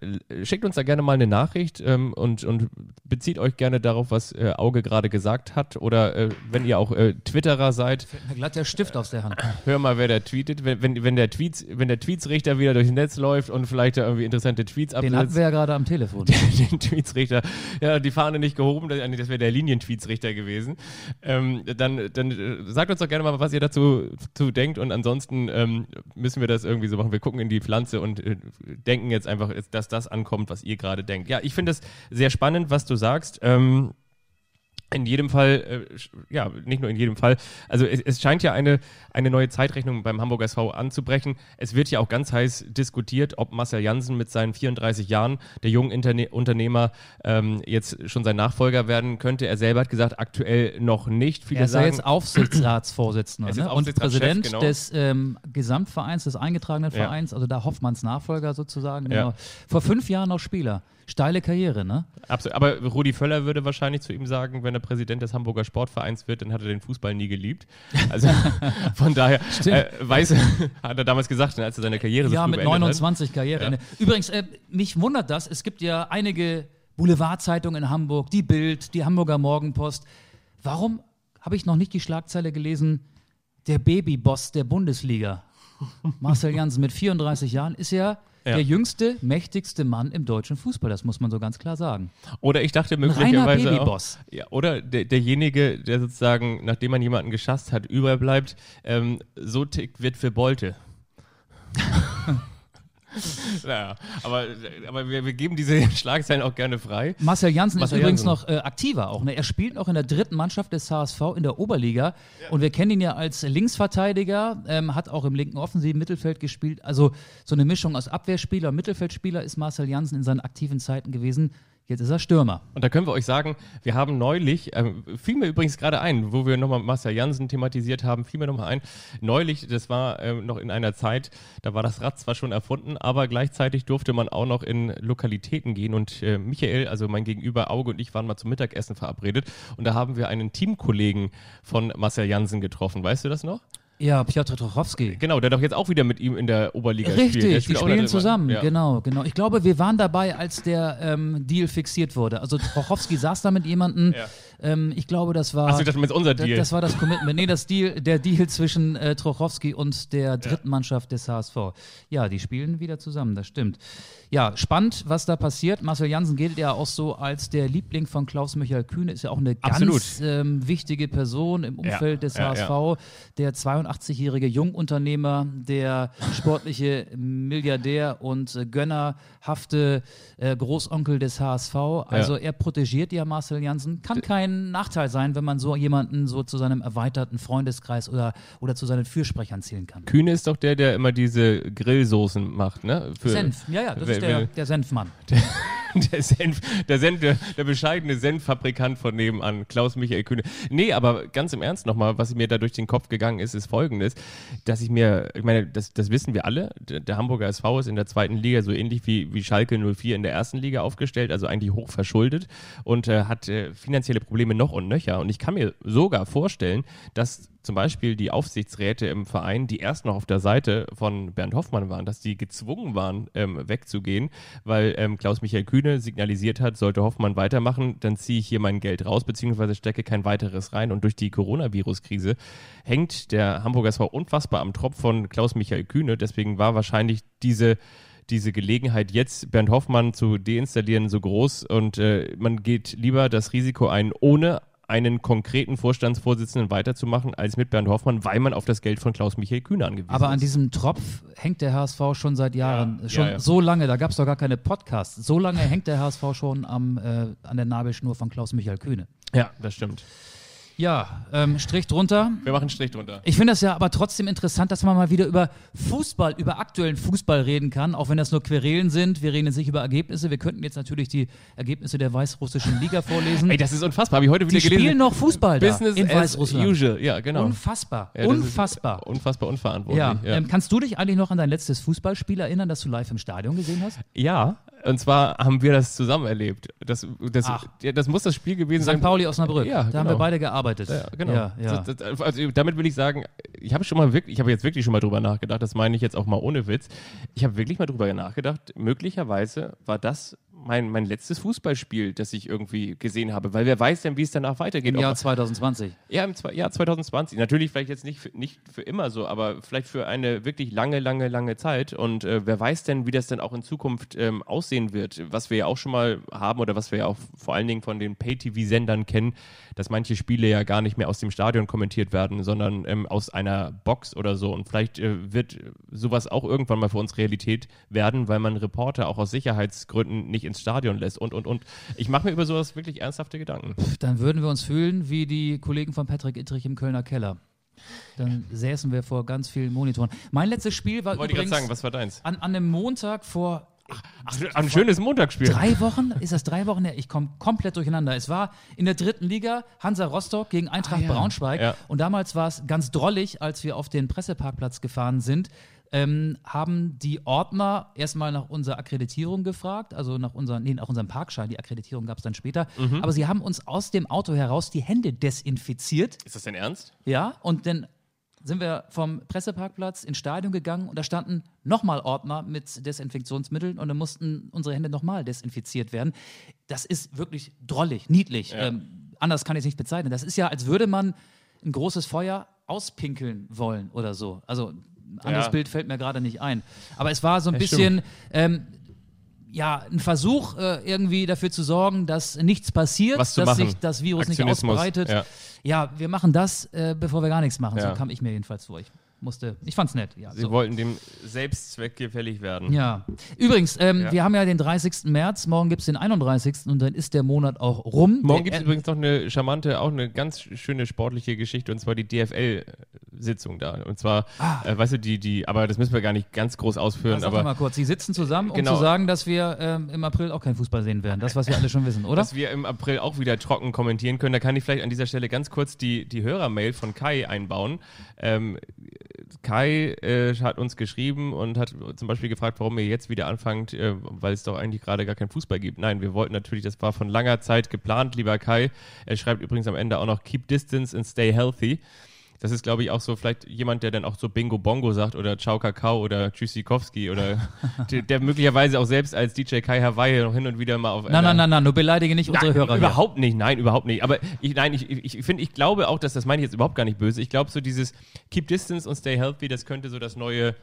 Speaker 3: schickt uns da gerne mal eine Nachricht ähm, und, und bezieht euch gerne darauf, was äh, Auge gerade gesagt hat. Oder äh, wenn ihr auch äh, Twitterer seid.
Speaker 2: Fällt mir glatt der Stift aus der Hand.
Speaker 3: Hör mal, wer da tweetet. Wenn, wenn, wenn der Tweets, wenn der Tweetsrichter wieder durchs Netz läuft und vielleicht da irgendwie interessante Tweets
Speaker 2: absetzt. Den hatten wir ja gerade am Telefon.
Speaker 3: den Tweetsrichter. Ja, die Fahne nicht gehoben, das, das wäre der Linientweetsrichter gewesen. Ähm, dann, dann äh, sagt uns doch gerne mal, was ihr dazu, dazu denkt. Und ansonsten ähm, müssen wir wir das irgendwie so machen. Wir gucken in die Pflanze und äh, denken jetzt einfach, dass das ankommt, was ihr gerade denkt. Ja, ich finde es sehr spannend, was du sagst. Ähm, in jedem Fall, äh, ja, nicht nur in jedem Fall, also es, es, scheint ja eine, eine neue Zeitrechnung beim Hamburger SV anzubrechen. Es wird ja auch ganz heiß diskutiert, ob Marcel Janssen mit seinen 34 Jahren, der jungen Interne Unternehmer, ähm, jetzt schon sein Nachfolger werden könnte. Er selber hat gesagt, aktuell noch nicht.
Speaker 2: Viele er ist sagen, jetzt Aufsichtsratsvorsitzender ne? und Präsident genau. des ähm, Gesamtvereins, des eingetragenen Vereins, ja. also da Hoffmanns Nachfolger sozusagen. Genau. Ja. Vor fünf Jahren noch Spieler. Steile Karriere, ne?
Speaker 3: Absolut. Aber Rudi Völler würde wahrscheinlich zu ihm sagen, wenn er Präsident des Hamburger Sportvereins wird, dann hat er den Fußball nie geliebt. Also von daher äh, weiß, hat er damals gesagt, als er seine Karriere
Speaker 2: so Ja, mit 29 hat. Karriere. Ja. Übrigens, äh, mich wundert das. Es gibt ja einige Boulevardzeitungen in Hamburg, die Bild, die Hamburger Morgenpost. Warum habe ich noch nicht die Schlagzeile gelesen? der Babyboss der Bundesliga. Marcel Janssen mit 34 Jahren ist ja,
Speaker 3: Ja.
Speaker 2: der jüngste, mächtigste Mann im deutschen Fußball. Das muss man so ganz klar sagen.
Speaker 3: Oder ich dachte möglicherweise auch,
Speaker 2: Babyboss.
Speaker 3: ja, oder der, derjenige, der sozusagen, nachdem man jemanden geschasst hat, überbleibt, ähm, so tickt wird für Bolte. naja, aber, aber wir, wir geben diese Schlagzeilen auch gerne frei.
Speaker 2: Marcel Janssen
Speaker 3: Marcel
Speaker 2: ist übrigens
Speaker 3: Janssen.
Speaker 2: noch äh, aktiver auch. Ne? Er spielt noch in der dritten Mannschaft des HSV in der Oberliga. Und wir kennen ihn ja als Linksverteidiger, ähm, hat auch im linken offensiven Mittelfeld gespielt. Also so eine Mischung aus Abwehrspieler und Mittelfeldspieler ist Marcel Janssen in seinen aktiven Zeiten gewesen. Jetzt ist er Stürmer.
Speaker 3: Und da können wir euch sagen, wir haben neulich, ähm, fiel mir übrigens gerade ein, wo wir nochmal Marcel Janssen thematisiert haben, fiel mir nochmal ein, neulich, das war ähm, noch in einer Zeit, da war das Rad zwar schon erfunden, aber gleichzeitig durfte man auch noch in Lokalitäten gehen und äh, Michael, also mein Gegenüber Auge und ich waren mal zum Mittagessen verabredet und da haben wir einen Teamkollegen von Marcel Janssen getroffen, weißt du das noch?
Speaker 2: Ja, Piotr Trochowski.
Speaker 3: Genau, der doch jetzt auch wieder mit ihm in der Oberliga spielt. Der
Speaker 2: Richtig, die
Speaker 3: spielt
Speaker 2: spielen zusammen,
Speaker 3: ja.
Speaker 2: genau, genau. Ich glaube, wir waren dabei, als der ähm, Deal fixiert wurde. Also Trochowski saß da mit jemandem.
Speaker 3: Ja.
Speaker 2: Ähm, ich glaube, das war.
Speaker 3: Achso, das ist unser Deal.
Speaker 2: Das war das Commitment. Nee, das Deal, der Deal zwischen äh, Trochowski und der dritten Mannschaft des HSV. Ja, die spielen wieder zusammen, das stimmt. Ja, spannend, was da passiert. Marcel Janssen gilt ja auch so als der Liebling von Klaus-Michael Kühne, ist ja auch eine
Speaker 3: Absolut.
Speaker 2: ganz ähm, wichtige Person im Umfeld des
Speaker 3: ja,
Speaker 2: HSV. Der 82-jährige Jungunternehmer, der sportliche Milliardär und äh, gönnerhafte äh, Großonkel des HSV. Also er protegiert ja Marcel Janssen. Kann kein Nachteil sein, wenn man so jemanden so zu seinem erweiterten Freundeskreis oder, oder zu seinen Fürsprechern zählen kann.
Speaker 3: Kühne ist doch der, der immer diese Grillsoßen macht, ne? Für-
Speaker 2: Senf, ja, ja, das ist der, der Senfmann.
Speaker 3: Der Senf, der, Senf, der, der bescheidene Senffabrikant von nebenan, Klaus-Michael Kühne. Nee, aber ganz im Ernst nochmal, was mir da durch den Kopf gegangen ist, ist folgendes, dass ich mir, ich meine, das, das wissen wir alle, der, der Hamburger SV ist in der zweiten Liga so ähnlich wie, wie Schalke 04 in der ersten Liga aufgestellt, also eigentlich hoch verschuldet und äh, hat äh, finanzielle Probleme noch und nöcher. Und ich kann mir sogar vorstellen, dass zum Beispiel die Aufsichtsräte im Verein, die erst noch auf der Seite von Bernd Hoffmann waren, dass die gezwungen waren, ähm, wegzugehen, weil ähm, Klaus-Michael Kühne signalisiert hat, sollte Hoffmann weitermachen, dann ziehe ich hier mein Geld raus, beziehungsweise stecke kein weiteres rein. Und durch die Coronavirus-Krise hängt der Hamburger SV unfassbar am Tropf von Klaus-Michael Kühne. Deswegen war wahrscheinlich diese diese Gelegenheit jetzt Bernd Hoffmann zu deinstallieren so groß und äh, man geht lieber das Risiko ein, ohne einen konkreten Vorstandsvorsitzenden weiterzumachen, als mit Bernd Hoffmann, weil man auf das Geld von Klaus-Michael Kühne angewiesen
Speaker 2: Aber an
Speaker 3: ist.
Speaker 2: diesem Tropf hängt der HSV schon seit Jahren,
Speaker 3: Ja,
Speaker 2: schon
Speaker 3: ja, ja.
Speaker 2: so lange, da gab es doch gar keine Podcasts. So lange hängt der HSV schon am, äh, an der Nabelschnur von Klaus-Michael Kühne.
Speaker 3: Ja, das stimmt.
Speaker 2: Ja, ähm, Strich drunter.
Speaker 3: Wir machen Strich drunter.
Speaker 2: Ich finde das ja aber trotzdem interessant, dass man mal wieder über Fußball, über aktuellen Fußball reden kann, auch wenn das nur Querelen sind. Wir reden jetzt nicht über Ergebnisse. Wir könnten jetzt natürlich die Ergebnisse der weißrussischen Liga vorlesen.
Speaker 3: Ey, das ist unfassbar. Habe ich heute wieder
Speaker 2: die
Speaker 3: gelesen.
Speaker 2: spielen noch Fußball da
Speaker 3: Business
Speaker 2: in
Speaker 3: as
Speaker 2: Weißrussland.
Speaker 3: usual. Ja, genau.
Speaker 2: Unfassbar,
Speaker 3: Ja,
Speaker 2: unfassbar.
Speaker 3: Unfassbar unverantwortlich.
Speaker 2: Ja,
Speaker 3: ja.
Speaker 2: Ähm, kannst du dich eigentlich noch an dein letztes Fußballspiel erinnern, das du live im Stadion gesehen hast?
Speaker 3: ja, und zwar haben wir das zusammen erlebt. Das, das, ja, das muss das Spiel gewesen sein.
Speaker 2: St. Pauli Osnabrück.
Speaker 3: Ja,
Speaker 2: da haben
Speaker 3: genau.
Speaker 2: wir beide gearbeitet.
Speaker 3: Ja, genau.
Speaker 2: Ja, ja.
Speaker 3: Das, das, also damit will ich sagen, ich habe schon mal wirklich, ich habe jetzt wirklich schon mal drüber nachgedacht, das meine ich jetzt auch mal ohne Witz. Ich habe wirklich mal drüber nachgedacht, möglicherweise war das mein, mein letztes Fußballspiel, das ich irgendwie gesehen habe, weil wer weiß denn, wie es danach weitergeht.
Speaker 2: Im Jahr 2020.
Speaker 3: ja, im Jahr 2020. Natürlich vielleicht jetzt nicht für, nicht für immer so, aber vielleicht für eine wirklich lange, lange, lange Zeit. Und äh, wer weiß denn, wie das dann auch in Zukunft ähm, aussehen wird. Was wir ja auch schon mal haben oder was wir ja auch vor allen Dingen von den Pay-TV-Sendern kennen, dass manche Spiele ja gar nicht mehr aus dem Stadion kommentiert werden, sondern ähm, aus einer Box oder so. Und vielleicht äh, wird sowas auch irgendwann mal für uns Realität werden, weil man Reporter auch aus Sicherheitsgründen nicht ins Stadion lässt und, und, und. Ich mache mir über sowas wirklich ernsthafte Gedanken.
Speaker 2: Dann würden wir uns fühlen wie die Kollegen von Patrick Ittrich im Kölner Keller. Dann säßen wir vor ganz vielen Monitoren. Mein letztes Spiel war
Speaker 3: Wollte ich gerade
Speaker 2: übrigens
Speaker 3: sagen, was war deins?
Speaker 2: an, an einem Montag vor
Speaker 3: Ach, ein schönes Montagsspiel.
Speaker 2: drei Wochen. Ist das drei Wochen her? Ich komme komplett durcheinander. Es war in der dritten Liga Hansa Rostock gegen Eintracht
Speaker 3: Ah, ja.
Speaker 2: Braunschweig.
Speaker 3: Ja.
Speaker 2: Und damals war es ganz drollig, als wir auf den Presseparkplatz gefahren sind. Ähm, haben die Ordner erstmal nach unserer Akkreditierung gefragt, also nach, unseren, nee, nach unserem Parkschein. Die Akkreditierung gab es dann später.
Speaker 3: Mhm.
Speaker 2: Aber sie haben uns aus dem Auto heraus die Hände desinfiziert.
Speaker 3: Ist das denn ernst?
Speaker 2: Ja, und dann sind wir vom Presseparkplatz ins Stadion gegangen und da standen nochmal Ordner mit Desinfektionsmitteln und dann mussten unsere Hände nochmal desinfiziert werden. Das ist wirklich drollig, niedlich. Ähm, anders kann ich es nicht bezeichnen. Das ist ja, als würde man ein großes Feuer auspinkeln wollen oder so. Also ein anderes
Speaker 3: Ja.
Speaker 2: Bild fällt mir gerade nicht ein. Aber es war so ein
Speaker 3: Ja,
Speaker 2: bisschen, ähm, ja, ein Versuch, äh, irgendwie dafür zu sorgen, dass nichts passiert, dass
Speaker 3: machen.
Speaker 2: sich das Virus nicht ausbreitet.
Speaker 3: ja.
Speaker 2: Ja. wir machen das, äh, bevor wir gar nichts machen.
Speaker 3: Ja.
Speaker 2: So kam ich mir jedenfalls vor. Ich musste, ich fand's nett. Ja,
Speaker 3: Sie
Speaker 2: so.
Speaker 3: wollten dem Selbstzweck gefällig werden.
Speaker 2: Ja. Übrigens, ähm,
Speaker 3: Ja.
Speaker 2: wir haben ja den 30. März, morgen gibt's den 31. und dann ist der Monat auch rum.
Speaker 3: Morgen gibt es übrigens noch eine charmante, auch eine ganz schöne sportliche Geschichte und zwar die DFL-Sitzung da. Und zwar, äh, weißt du, die, die, aber das müssen wir gar nicht ganz groß ausführen,
Speaker 2: Sag
Speaker 3: aber
Speaker 2: mal kurz, Sie sitzen zusammen, um
Speaker 3: Genau.
Speaker 2: zu sagen, dass wir ähm, im April auch keinen Fußball sehen werden. Das, was wir alle schon wissen, oder?
Speaker 3: dass wir im April auch wieder trocken kommentieren können. Da kann ich vielleicht an dieser Stelle ganz kurz die, die Hörermail von Kai einbauen. Ähm, Kai äh, hat uns geschrieben und hat zum Beispiel gefragt, warum ihr jetzt wieder anfangt, äh, weil es doch eigentlich gerade gar keinen Fußball gibt. Nein, wir wollten natürlich, das war von langer Zeit geplant, lieber Kai. Er schreibt übrigens am Ende auch noch Keep Distance and Stay Healthy. Das ist, glaube ich, auch so vielleicht jemand, der dann auch so Bingo Bongo sagt oder Ciao Kakao oder Tschüssikowski oder der, der möglicherweise auch selbst als DJ Kai Hawaii noch hin und wieder mal auf
Speaker 2: Nein, nein, nein, nein, nur beleidige nicht unsere
Speaker 3: Nein,
Speaker 2: Hörer. hier.
Speaker 3: Überhaupt nicht, nein, überhaupt nicht. Aber ich, nein, ich, ich, ich finde, ich glaube auch, dass das meine ich jetzt überhaupt gar nicht böse. Ich glaube, so dieses Keep Distance und Stay Healthy, das könnte so das neue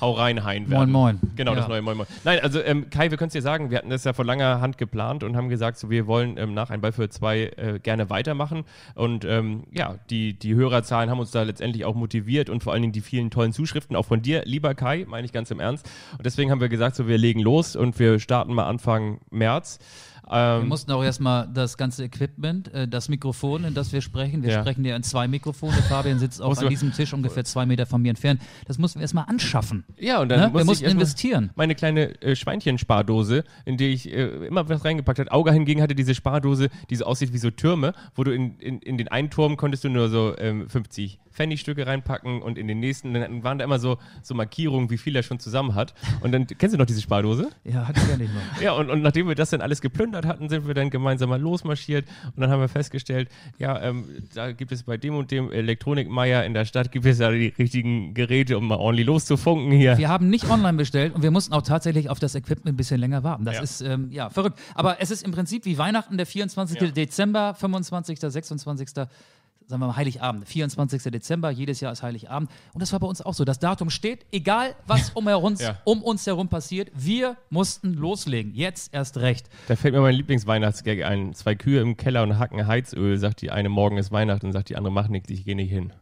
Speaker 3: Hau rein Hein werden.
Speaker 2: Moin, moin.
Speaker 3: Genau, das
Speaker 2: Ja.
Speaker 3: neue Moin Moin. Nein, also ähm, Kai, wir können es dir sagen, wir hatten das ja vor langer Hand geplant und haben gesagt, so, wir wollen ähm, nach ein Ball für zwei äh, gerne weitermachen. Und ähm, ja, die, die Hörerzahlen haben uns da letztendlich auch motiviert und vor allen Dingen die vielen tollen Zuschriften auch von dir, lieber Kai, meine ich ganz im Ernst. Und deswegen haben wir gesagt, so, wir legen los und wir starten mal Anfang März.
Speaker 2: Wir
Speaker 3: Ähm,
Speaker 2: mussten auch erstmal das ganze Equipment, äh, das Mikrofon, in das wir sprechen. Wir
Speaker 3: Ja.
Speaker 2: sprechen ja in zwei Mikrofone. Fabian sitzt auch an diesem Tisch ungefähr zwei Meter von mir entfernt. Das mussten wir erstmal anschaffen.
Speaker 3: Ja, und dann
Speaker 2: Ne?
Speaker 3: musste
Speaker 2: Wir mussten investieren.
Speaker 3: Meine kleine äh, Schweinchenspardose, in die ich äh, immer was reingepackt habe. Auga hingegen hatte diese Spardose, die so aussieht wie so Türme, wo du in, in, in den einen Turm konntest du nur so ähm, 50 Pfennigstücke reinpacken und in den nächsten dann waren da immer so, so Markierungen, wie viel er schon zusammen hat. Und dann, kennst du noch diese Spardose?
Speaker 2: Ja, hatte ich ja nicht mehr.
Speaker 3: Ja, und, und nachdem wir das dann alles geplündert hatten, sind wir dann gemeinsam mal losmarschiert und dann haben wir festgestellt, ja, ähm, da gibt es bei dem und dem Elektronikmeier in der Stadt, gibt es ja die richtigen Geräte, um mal ordentlich loszufunken hier.
Speaker 2: Wir haben nicht online bestellt und wir mussten auch tatsächlich auf das Equipment ein bisschen länger warten. Das
Speaker 3: Ja.
Speaker 2: ist ähm, ja verrückt. Aber es ist im Prinzip wie Weihnachten, der 24.
Speaker 3: Ja.
Speaker 2: Dezember, 25., 26. Sagen wir mal Heiligabend, 24. Dezember, jedes Jahr ist Heiligabend. Und das war bei uns auch so. Das Datum steht, egal was um, uns,
Speaker 3: Ja.
Speaker 2: um uns herum passiert, wir mussten loslegen. Jetzt erst recht.
Speaker 3: Da fällt mir mein Lieblingsweihnachtsgag ein. Zwei Kühe im Keller und hacken Heizöl, sagt die eine, morgen ist Weihnachten und sagt die andere, mach nichts, ich gehe nicht hin.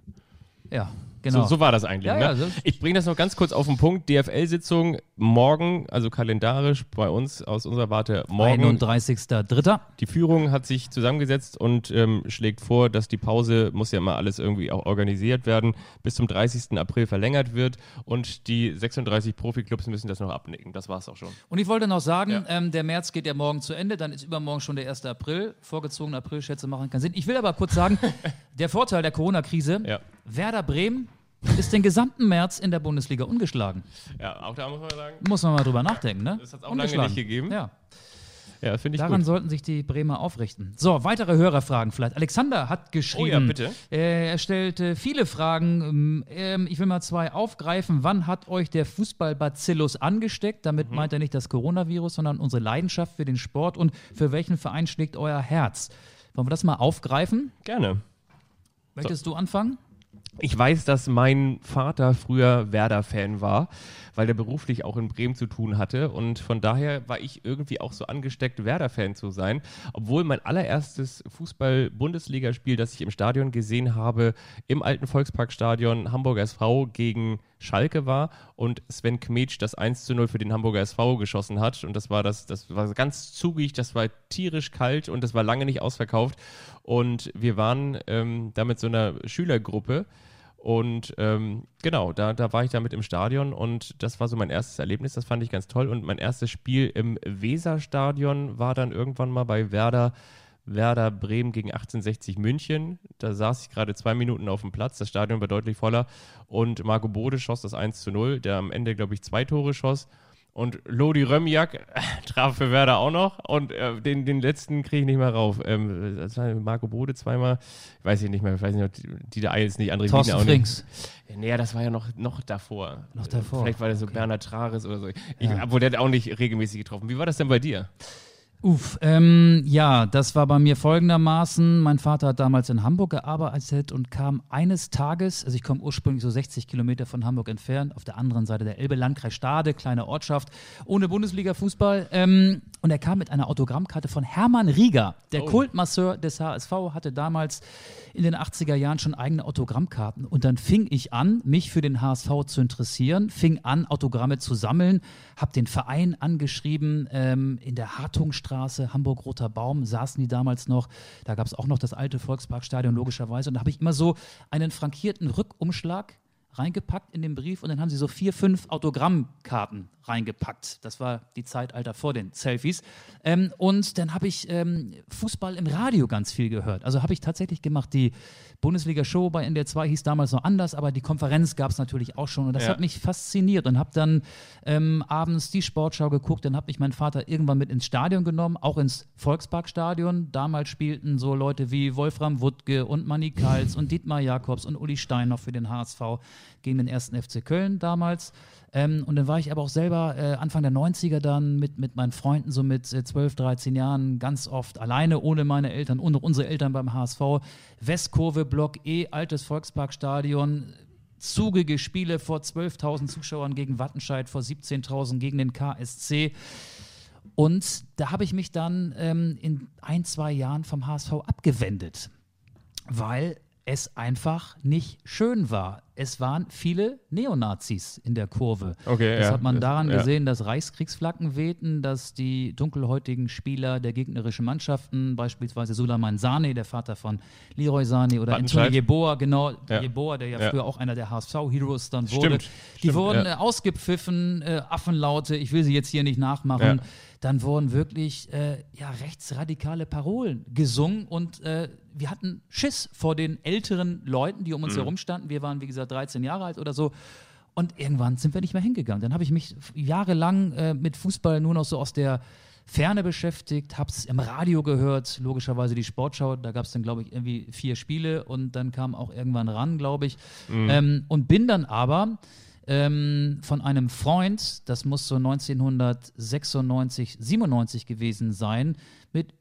Speaker 2: Ja, genau.
Speaker 3: So, so war das eigentlich.
Speaker 2: Ja,
Speaker 3: ne?
Speaker 2: ja,
Speaker 3: ich bringe das noch ganz kurz auf den Punkt. DFL-Sitzung morgen, also kalendarisch bei uns aus unserer Warte morgen.
Speaker 2: 31.3.
Speaker 3: Die Führung hat sich zusammengesetzt und ähm, schlägt vor, dass die Pause, muss ja immer alles irgendwie auch organisiert werden, bis zum 30. April verlängert wird und die 36 Profiklubs müssen das noch abnicken. Das war's auch schon.
Speaker 2: Und ich wollte noch sagen,
Speaker 3: Ja.
Speaker 2: ähm, der März geht ja morgen zu Ende, dann ist übermorgen schon der 1. April. Vorgezogene Aprilschätze machen keinen Sinn. Ich will aber kurz sagen, der Vorteil der Corona-Krise. Werder Bremen ist den gesamten März in der Bundesliga ungeschlagen.
Speaker 3: Ja, auch da muss man sagen,
Speaker 2: Muss man mal drüber nachdenken, ne?
Speaker 3: Das hat's auch lange nicht gegeben.
Speaker 2: Ja,
Speaker 3: ja, finde ich
Speaker 2: daran
Speaker 3: gut.
Speaker 2: sollten sich die Bremer aufrichten. So, weitere Hörerfragen vielleicht. Alexander hat geschrieben.
Speaker 3: Oh ja, bitte.
Speaker 2: Äh, er stellt äh, viele Fragen. Ähm, ähm, ich will mal zwei aufgreifen. Wann hat euch der Fußballbacillus angesteckt? Damit
Speaker 3: Mhm.
Speaker 2: meint er nicht das Coronavirus, sondern unsere Leidenschaft für den Sport. Und für welchen Verein schlägt euer Herz? Wollen wir das mal aufgreifen?
Speaker 3: Gerne.
Speaker 2: Möchtest du anfangen?
Speaker 3: Ich weiß, dass mein Vater früher Werder-Fan war, weil der beruflich auch in Bremen zu tun hatte. Und von daher war ich irgendwie auch so angesteckt, Werder-Fan zu sein. Obwohl mein allererstes Fußball-Bundesligaspiel, das ich im Stadion gesehen habe, im alten Volksparkstadion Hamburger SV gegen Schalke war und Sven Kmetsch das 1 zu 0 für den Hamburger SV geschossen hat. Und das war das, das war ganz zugig, das war tierisch kalt und das war lange nicht ausverkauft. Und wir waren ähm, da mit so einer Schülergruppe. Und ähm, genau, da, da war ich damit im Stadion und das war so mein erstes Erlebnis, das fand ich ganz toll. Und mein erstes Spiel im Weserstadion war dann irgendwann mal bei Werder, Werder Bremen gegen 1860 München. Da saß ich gerade zwei Minuten auf dem Platz, das Stadion war deutlich voller und Marco Bode schoss das 1 zu 0, der am Ende, glaube ich, zwei Tore schoss. Und Lodi Römjak traf für Werder auch noch und äh, den, den letzten kriege ich nicht mehr rauf. Ähm, das war Marco Bode zweimal, ich weiß ich nicht mehr, ich weiß nicht, ob Dieter Eils nicht, André
Speaker 2: Thorsten
Speaker 3: Wiener auch
Speaker 2: Frings.
Speaker 3: nicht. Nee, das war ja noch, noch davor.
Speaker 2: Noch davor,
Speaker 3: Vielleicht war der so
Speaker 2: okay.
Speaker 3: Bernhard Trares oder so. Ich,
Speaker 2: Ja.
Speaker 3: Obwohl der hat auch nicht regelmäßig getroffen. Wie war das denn bei dir?
Speaker 2: Uff, ähm, ja, das war bei mir folgendermaßen. Mein Vater hat damals in Hamburg gearbeitet und kam eines Tages, also ich komme ursprünglich so 60 Kilometer von Hamburg entfernt, auf der anderen Seite der Elbe, Landkreis Stade, kleine Ortschaft, ohne Bundesliga-Fußball. Ähm, und er kam mit einer Autogrammkarte von Hermann Rieger, der oh. Kultmasseur des HSV, hatte damals in den 80er Jahren schon eigene Autogrammkarten. Und dann fing ich an, mich für den HSV zu interessieren, fing an, Autogramme zu sammeln, habe den Verein angeschrieben ähm, in der Hartungstraße, Hamburg-Roter Baum, saßen die damals noch. Da gab es auch noch das alte Volksparkstadion, logischerweise. Und da habe ich immer so einen frankierten Rückumschlag reingepackt in den Brief und dann haben sie so vier, fünf Autogrammkarten reingepackt. Das war die Zeitalter vor den Selfies. Ähm, und dann habe ich ähm, Fußball im Radio ganz viel gehört. Also habe ich tatsächlich gemacht. Die Bundesliga-Show bei NDR 2 hieß damals noch anders, aber die Konferenz gab es natürlich auch schon. Und das ja. hat mich fasziniert und habe dann ähm, abends die Sportschau geguckt. Dann hat mich mein Vater irgendwann mit ins Stadion genommen, auch ins Volksparkstadion. Damals spielten so Leute wie Wolfram Wuttke und Manny Kals und Dietmar Jakobs und Uli Stein noch für den HSV gegen den ersten FC Köln damals. Ähm, und dann war ich aber auch selber äh, Anfang der 90er dann mit, mit meinen Freunden, so mit äh, 12, 13 Jahren, ganz oft alleine, ohne meine Eltern, ohne unsere Eltern beim HSV. Westkurve, Block E, altes Volksparkstadion, zugige Spiele vor 12.000 Zuschauern gegen Wattenscheid, vor 17.000 gegen den KSC. Und da habe ich mich dann ähm, in ein, zwei Jahren vom HSV abgewendet, weil es einfach nicht schön war. Es waren viele Neonazis in der Kurve. Okay, das ja. hat man daran ja. gesehen, dass Reichskriegsflaggen wehten, dass die dunkelhäutigen Spieler der gegnerischen Mannschaften, beispielsweise Suleiman Sane, der Vater von Leroy Sane oder Antonio Jeboa, genau, ja. Jeboa, der ja, früher auch einer der HSV-Heroes dann wurde, Stimmt. die Stimmt, wurden äh, ausgepfiffen, äh, Affenlaute, ich will sie jetzt hier nicht nachmachen. Dann wurden wirklich äh, ja, rechtsradikale Parolen gesungen und äh, wir hatten Schiss vor den älteren Leuten, die um uns mhm. herum standen. Wir waren, wie gesagt, 13 Jahre alt oder so. Und irgendwann sind wir nicht mehr hingegangen. Dann habe ich mich jahrelang äh, mit Fußball nur noch so aus der Ferne beschäftigt, habe es im Radio gehört, logischerweise die Sportschau. Da gab es dann, glaube ich, irgendwie vier Spiele und dann kam auch irgendwann ran, glaube ich. Mhm. Ähm, und bin dann aber ähm, von einem Freund, das muss so 1996, 97 gewesen sein, mit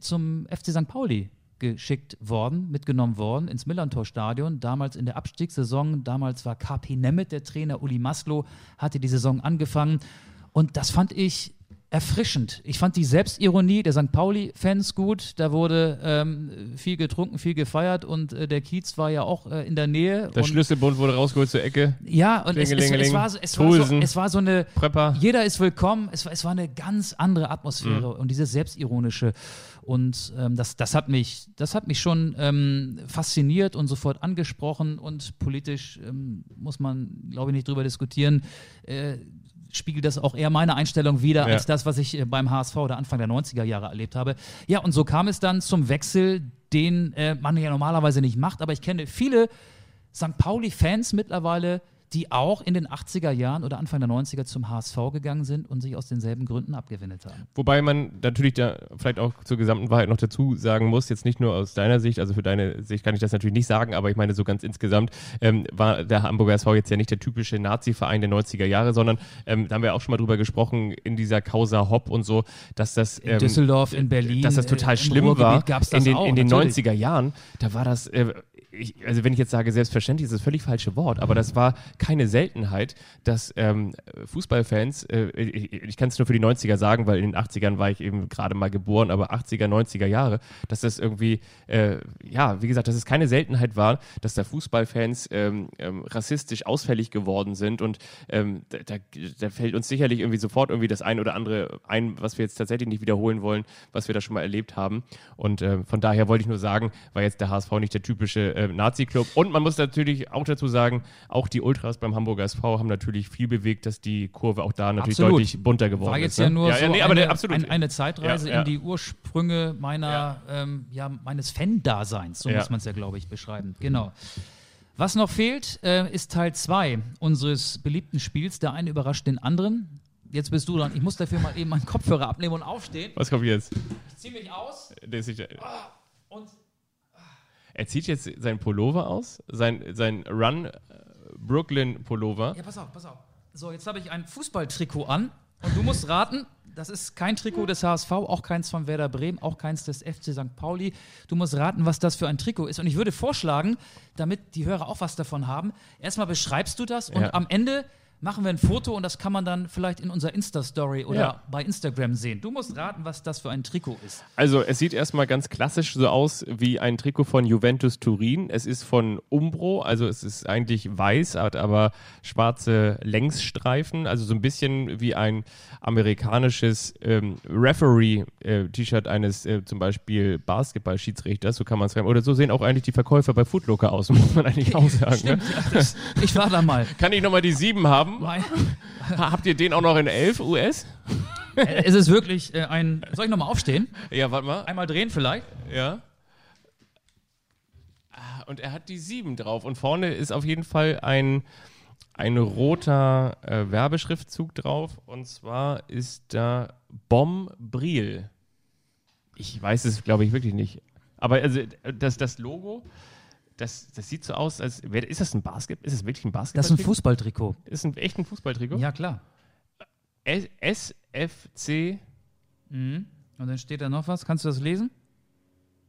Speaker 2: zum FC St. Pauli geschickt worden, mitgenommen worden ins Millantor-Stadion. Damals in der Abstiegssaison, damals war KP Nemeth der Trainer, Uli Maslow hatte die Saison angefangen. Und das fand ich erfrischend. Ich fand die Selbstironie der St. Pauli-Fans gut. Da wurde ähm, viel getrunken, viel gefeiert und äh, der Kiez war ja auch äh, in der Nähe.
Speaker 3: Der Schlüsselbund wurde rausgeholt zur Ecke.
Speaker 2: Ja, und es, es, es, war so, es, war so, es war so eine. Prepper. Jeder ist willkommen. Es war, es war eine ganz andere Atmosphäre mhm. und diese selbstironische. Und ähm, das, das, hat mich, das hat mich schon ähm, fasziniert und sofort angesprochen. Und politisch ähm, muss man, glaube ich, nicht drüber diskutieren. Äh, spiegelt das auch eher meine Einstellung wieder, ja. als das, was ich äh, beim HSV oder Anfang der 90er Jahre erlebt habe. Ja, und so kam es dann zum Wechsel, den äh, man ja normalerweise nicht macht, aber ich kenne viele St. Pauli-Fans mittlerweile, die auch in den 80er Jahren oder Anfang der 90er zum HSV gegangen sind und sich aus denselben Gründen abgewendet haben.
Speaker 3: Wobei man natürlich da vielleicht auch zur gesamten Wahrheit noch dazu sagen muss, jetzt nicht nur aus deiner Sicht, also für deine Sicht kann ich das natürlich nicht sagen, aber ich meine so ganz insgesamt ähm, war der Hamburger SV jetzt ja nicht der typische Nazi-Verein der 90er Jahre, sondern ähm, da haben wir auch schon mal drüber gesprochen in dieser Causa Hopp und so, dass das
Speaker 2: in ähm, Düsseldorf, in Berlin,
Speaker 3: dass das total schlimm war in den, auch, in den 90er Jahren. Da war das äh, ich, also wenn ich jetzt sage, selbstverständlich ist das völlig falsche Wort, aber das war keine Seltenheit, dass ähm, Fußballfans, äh, ich, ich kann es nur für die 90er sagen, weil in den 80ern war ich eben gerade mal geboren, aber 80er, 90er Jahre, dass das irgendwie, äh, ja, wie gesagt, dass es keine Seltenheit war, dass da Fußballfans ähm, ähm, rassistisch ausfällig geworden sind und ähm, da, da, fällt uns sicherlich irgendwie sofort irgendwie das ein oder andere ein, was wir jetzt tatsächlich nicht wiederholen wollen, was wir da schon mal erlebt haben. Und äh, von daher wollte ich nur sagen, war jetzt der HSV nicht der typische äh, Nazi-Club. Und man muss natürlich auch dazu sagen, auch die Ultras beim Hamburger SV haben natürlich viel bewegt, dass die Kurve auch da natürlich absolut. deutlich bunter geworden ist. War
Speaker 2: jetzt
Speaker 3: ist,
Speaker 2: ja ne? nur ja, so nee, eine, ein, eine, Zeitreise ja, ja. in die Ursprünge meiner, ähm, ja, meines Fan-Daseins, so muss man es ja, glaube ich, beschreiben. Genau. Was noch fehlt, äh, ist Teil 2 unseres beliebten Spiels. Der eine überrascht den anderen. Jetzt bist du dran. Ich muss dafür mal eben meinen Kopfhörer abnehmen und aufstehen.
Speaker 3: Was kommt jetzt?
Speaker 2: Ich ziehe mich aus.
Speaker 3: Der ah, und er zieht jetzt sein Pullover aus, sein, sein Run äh, Brooklyn Pullover.
Speaker 2: Ja, pass auf, pass auf. So, jetzt habe ich ein Fußballtrikot an und du musst raten, Das ist kein Trikot des HSV, auch keins von Werder Bremen, auch keins des FC St. Pauli. Du musst raten, was das für ein Trikot ist. Und ich würde vorschlagen, damit die Hörer auch was davon haben, erstmal beschreibst du das und
Speaker 3: Ja.
Speaker 2: am Ende machen wir ein Foto und das kann man dann vielleicht in unserer Insta-Story oder
Speaker 3: Ja.
Speaker 2: bei Instagram sehen. Du musst raten, was das für ein Trikot ist.
Speaker 3: Also es sieht erstmal ganz klassisch so aus wie ein Trikot von Juventus Turin. Es ist von Umbro, also es ist eigentlich weiß, hat aber schwarze Längsstreifen, also so ein bisschen wie ein amerikanisches ähm, Referee-T-Shirt eines äh, zum Beispiel Basketball-Schiedsrichters, so kann man es sagen. Oder so sehen auch eigentlich die Verkäufer bei Foodlocker aus, muss man eigentlich auch sagen. Ne?
Speaker 2: Stimmt, ja, das, ich war da mal.
Speaker 3: Kann ich nochmal die sieben haben?
Speaker 2: Mein-
Speaker 3: Ha- Habt ihr den auch noch in 11 US?
Speaker 2: Äh, Es ist wirklich äh, ein. Soll ich nochmal aufstehen?
Speaker 3: Ja, warte mal.
Speaker 2: Einmal drehen vielleicht?
Speaker 3: Ja. Ah, Und er hat die 7 drauf. Und vorne ist auf jeden Fall ein, ein roter äh, Werbeschriftzug drauf. Und zwar ist da Bombril. Ich weiß es, glaube ich, wirklich nicht. Aber also, das, das Logo, das, das sieht so aus, als wäre. Ist das ein Basketball? Ist es wirklich ein Basketball?
Speaker 2: Das ist ein Fußballtrikot.
Speaker 3: Ist ein echt ein Fußballtrikot?
Speaker 2: Ja, klar.
Speaker 3: S SFC
Speaker 2: Mhm. Und dann steht da noch was. Kannst du das lesen?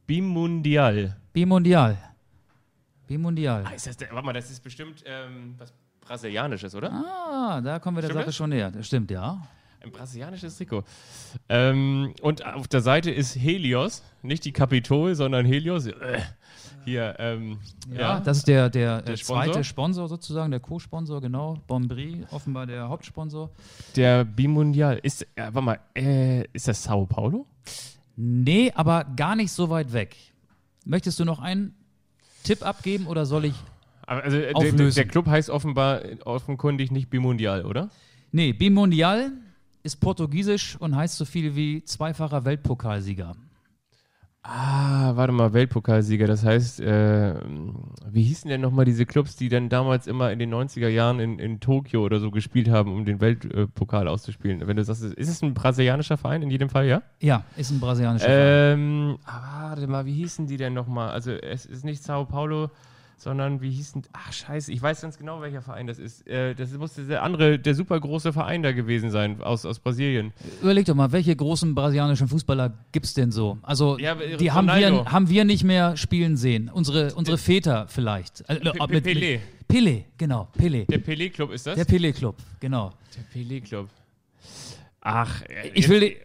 Speaker 3: Bimundial.
Speaker 2: Bimundial. Bimundial.
Speaker 3: Ah, ist das, warte mal, das ist bestimmt ähm, was Brasilianisches, oder?
Speaker 2: Ah, da kommen wir der Sache
Speaker 3: das?
Speaker 2: schon näher. Das stimmt, ja.
Speaker 3: Ein brasilianisches Trikot. Ähm, und auf der Seite ist Helios, nicht die Kapitol, sondern Helios. Äh, hier, ähm,
Speaker 2: Ja,
Speaker 3: ja.
Speaker 2: das ist der, der,
Speaker 3: Der
Speaker 2: äh, zweite
Speaker 3: Sponsor?
Speaker 2: Sponsor sozusagen, der Co-Sponsor, genau. Bombri, offenbar der Hauptsponsor.
Speaker 3: der Bimundial. Ist, ja, warte mal, äh, ist das Sao Paulo?
Speaker 2: Nee, aber gar nicht so weit weg. Möchtest du noch einen Tipp abgeben oder soll ich?
Speaker 3: Also, äh, der, der Club heißt offenbar äh, offenkundig nicht Bimundial, oder?
Speaker 2: Nee, Bimundial ist portugiesisch und heißt so viel wie zweifacher Weltpokalsieger.
Speaker 3: Ah, warte mal, Weltpokalsieger. Das heißt, äh, wie hießen denn nochmal diese Clubs, die dann damals immer in den 90er Jahren in, in Tokio oder so gespielt haben, um den Weltpokal auszuspielen? Wenn du sagst, ist es ein brasilianischer Verein in jedem Fall, ja?
Speaker 2: Ja, ist ein brasilianischer Verein.
Speaker 3: Ähm, ah, warte mal, wie hießen die denn nochmal? Also, es ist nicht Sao Paulo, sondern wie hießen. Ach, scheiße, ich weiß ganz genau, welcher Verein das ist. Äh, das musste der andere, der super große Verein da gewesen sein, aus, aus Brasilien.
Speaker 2: Überleg doch mal, welche großen brasilianischen Fußballer gibt es denn so? Also,
Speaker 3: Ja,
Speaker 2: die haben wir, haben wir nicht mehr spielen sehen. Unsere, unsere Väter vielleicht. Äh,
Speaker 3: Pe-
Speaker 2: ob
Speaker 3: Pe-
Speaker 2: mit-
Speaker 3: Pelé.
Speaker 2: Mit, Pelé, genau, Pelé.
Speaker 3: Der Pelé-Club ist das?
Speaker 2: Der Pelé-Club, genau.
Speaker 3: Der Pelé-Club. Ach, äh,
Speaker 2: Ich will.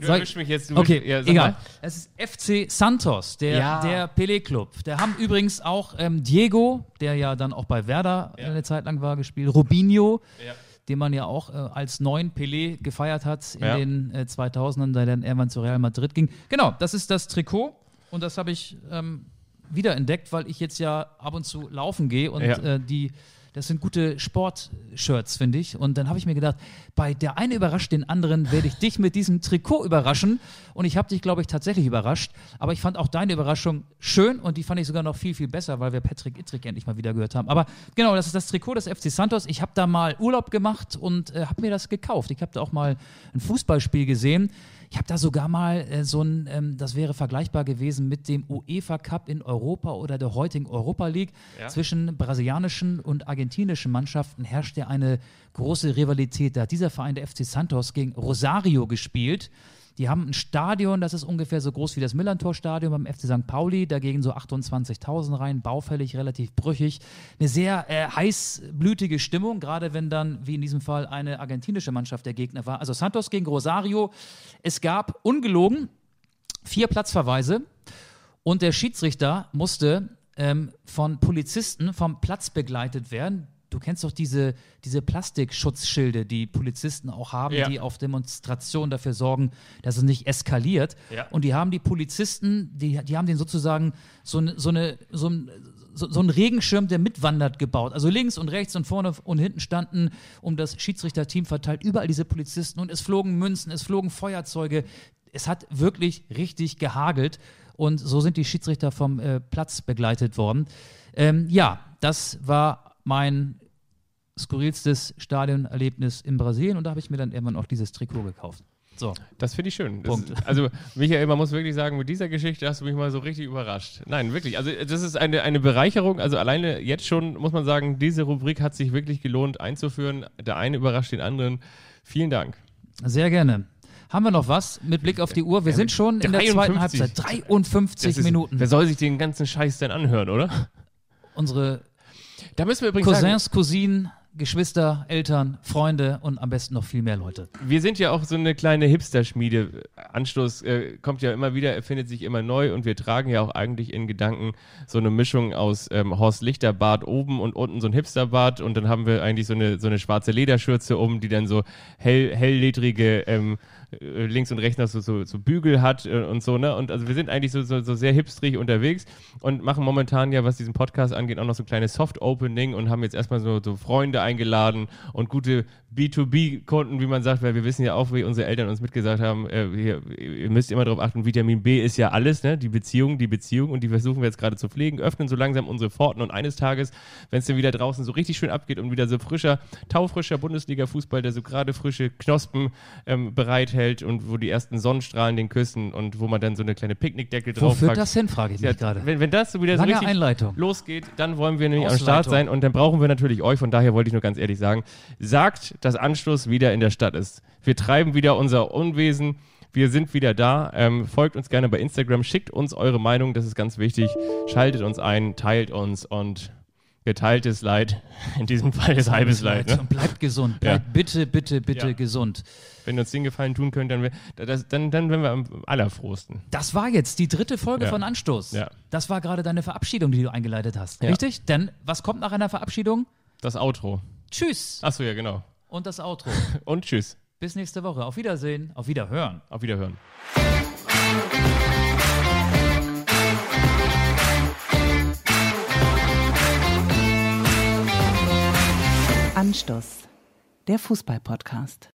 Speaker 3: Erwischst mich jetzt.
Speaker 2: Okay,
Speaker 3: ja, sag
Speaker 2: egal.
Speaker 3: mal.
Speaker 2: Es ist FC Santos, der,
Speaker 3: Ja.
Speaker 2: der Pelé-Club. Der haben übrigens auch ähm, Diego, der ja dann auch bei Werder
Speaker 3: Ja.
Speaker 2: eine Zeit lang war, gespielt. Robinho,
Speaker 3: Ja.
Speaker 2: den man ja auch äh, als neuen Pelé gefeiert hat in
Speaker 3: Ja.
Speaker 2: den äh, 2000ern, da er dann irgendwann zu Real Madrid ging. Genau, das ist das Trikot und das habe ich ähm, wiederentdeckt, weil ich jetzt ja ab und zu laufen gehe und
Speaker 3: Ja.
Speaker 2: äh, die das sind gute Sportshirts, finde ich. Und dann habe ich mir gedacht, bei der eine überrascht den anderen, werde ich dich mit diesem Trikot überraschen. Und ich habe dich, glaube ich, tatsächlich überrascht. Aber ich fand auch deine Überraschung schön und die fand ich sogar noch viel, viel besser, weil wir Patrick Ittrich endlich mal wieder gehört haben. Aber genau, das ist das Trikot des FC Santos. Ich habe da mal Urlaub gemacht und äh, habe mir das gekauft. Ich habe da auch mal ein Fußballspiel gesehen. Ich habe da sogar mal äh, so ein, ähm, das wäre vergleichbar gewesen mit dem UEFA Cup in Europa oder der heutigen Europa League.
Speaker 3: Ja.
Speaker 2: Zwischen brasilianischen und argentinischen Mannschaften herrscht ja eine große Rivalität. Da hat dieser Verein, der FC Santos, gegen Rosario gespielt. Die haben ein Stadion, das ist ungefähr so groß wie das Millantor-Stadion beim FC St. Pauli. Dagegen so 28.000 rein, baufällig, relativ brüchig. Eine sehr äh, heißblütige Stimmung, gerade wenn dann, wie in diesem Fall, eine argentinische Mannschaft der Gegner war. Also Santos gegen Rosario. Es gab ungelogen vier Platzverweise und der Schiedsrichter musste ähm, von Polizisten vom Platz begleitet werden. Du kennst doch diese, diese Plastikschutzschilde, die Polizisten auch haben,
Speaker 3: Ja.
Speaker 2: die auf Demonstrationen dafür sorgen, dass es nicht eskaliert.
Speaker 3: Ja.
Speaker 2: Und die haben die Polizisten, die, die haben den sozusagen so, so, eine, so, ein, so, so einen Regenschirm, der mitwandert, gebaut. Also links und rechts und vorne und hinten standen um das Schiedsrichterteam verteilt überall diese Polizisten und es flogen Münzen, es flogen Feuerzeuge. Es hat wirklich richtig gehagelt und so sind die Schiedsrichter vom äh, Platz begleitet worden. Ähm, ja, das war mein skurrilstes Stadionerlebnis in Brasilien und da habe ich mir dann irgendwann auch dieses Trikot gekauft. So,
Speaker 3: Das finde ich schön. Das. Also, Michael, man muss wirklich sagen, mit dieser Geschichte hast du mich mal so richtig überrascht. Nein, wirklich. Also, das ist eine, eine Bereicherung. Also, alleine jetzt schon muss man sagen, diese Rubrik hat sich wirklich gelohnt einzuführen. Der eine überrascht den anderen. Vielen Dank.
Speaker 2: sehr gerne. Haben wir noch was mit Blick auf die Uhr? Wir sind schon in der zweiten
Speaker 3: 53.
Speaker 2: Halbzeit. 53
Speaker 3: Das ist-
Speaker 2: Minuten.
Speaker 3: Wer soll sich den ganzen Scheiß denn anhören, oder?
Speaker 2: Unsere
Speaker 3: Da müssen wir übrigens sagen,
Speaker 2: Cousins, Cousinen, Geschwister, Eltern, Freunde und am besten noch viel mehr Leute.
Speaker 3: wir sind ja auch so eine kleine Hipster-Schmiede. Anstoß äh, kommt ja immer wieder, erfindet sich immer neu und wir tragen ja auch eigentlich in Gedanken so eine Mischung aus ähm, Horst Lichter-Bart oben und unten so ein Hipster-Bart und dann haben wir eigentlich so eine, so eine schwarze Lederschürze um, die dann so hell, hellledrige ähm, äh, links und rechts noch so, so, so Bügel hat äh, und so, ne? Und also wir sind eigentlich so, so, so sehr hipstrig unterwegs und machen momentan ja, was diesen Podcast angeht, auch noch so ein kleines Soft-Opening und haben jetzt erstmal so, so Freunde eingeladen und gute B2B-Kunden, wie man sagt, weil wir wissen ja auch, wie unsere Eltern uns mitgesagt haben, äh, hier, ihr müsst immer darauf achten, Vitamin B ist ja alles, ne? Die Beziehung, die Beziehung und die versuchen wir jetzt gerade zu pflegen, öffnen so langsam unsere Pforten und eines Tages, wenn es dann wieder draußen so richtig schön abgeht und wieder so frischer, taufrischer Bundesliga-Fußball, der so gerade frische Knospen ähm, bereithält und wo die ersten Sonnenstrahlen den küssen und wo man dann so eine kleine Picknickdecke
Speaker 2: Wo
Speaker 3: drauf
Speaker 2: führt das hin, frage ich mich
Speaker 3: ja,
Speaker 2: gerade.
Speaker 3: wenn, wenn das so wieder
Speaker 2: Lange
Speaker 3: so richtig
Speaker 2: Einleitung.
Speaker 3: losgeht, dann wollen wir nämlich am. Start sein und dann brauchen wir natürlich euch. Von daher wollte ich nur ganz ehrlich sagen, sagt, dass Anschluss wieder in der Stadt ist. Wir treiben wieder unser Unwesen. Wir sind wieder da. Ähm, folgt uns gerne bei Instagram, schickt uns eure Meinung, das ist ganz wichtig. Schaltet uns ein, teilt uns und geteiltes Leid. In diesem Fall ist halbes Leid. Ne?
Speaker 2: Und bleibt gesund.
Speaker 3: Ja.
Speaker 2: Bleibt bitte, bitte, bitte
Speaker 3: Ja.
Speaker 2: gesund.
Speaker 3: Wenn ihr uns den Gefallen tun könnt, dann, wär- das, dann, dann wären wir am allerfrohsten.
Speaker 2: Das war jetzt die dritte Folge
Speaker 3: Ja.
Speaker 2: von Anstoß.
Speaker 3: Ja.
Speaker 2: Das war gerade deine Verabschiedung, die du eingeleitet hast.
Speaker 3: Ja.
Speaker 2: Richtig? Denn was kommt nach einer Verabschiedung?
Speaker 3: Das Outro.
Speaker 2: Tschüss.
Speaker 3: Achso, ja, genau.
Speaker 2: Und das Outro.
Speaker 3: Und tschüss.
Speaker 2: Bis nächste Woche. Auf Wiedersehen. Auf Wiederhören.
Speaker 3: Auf Wiederhören.
Speaker 1: Anstoß, der Fußball-Podcast.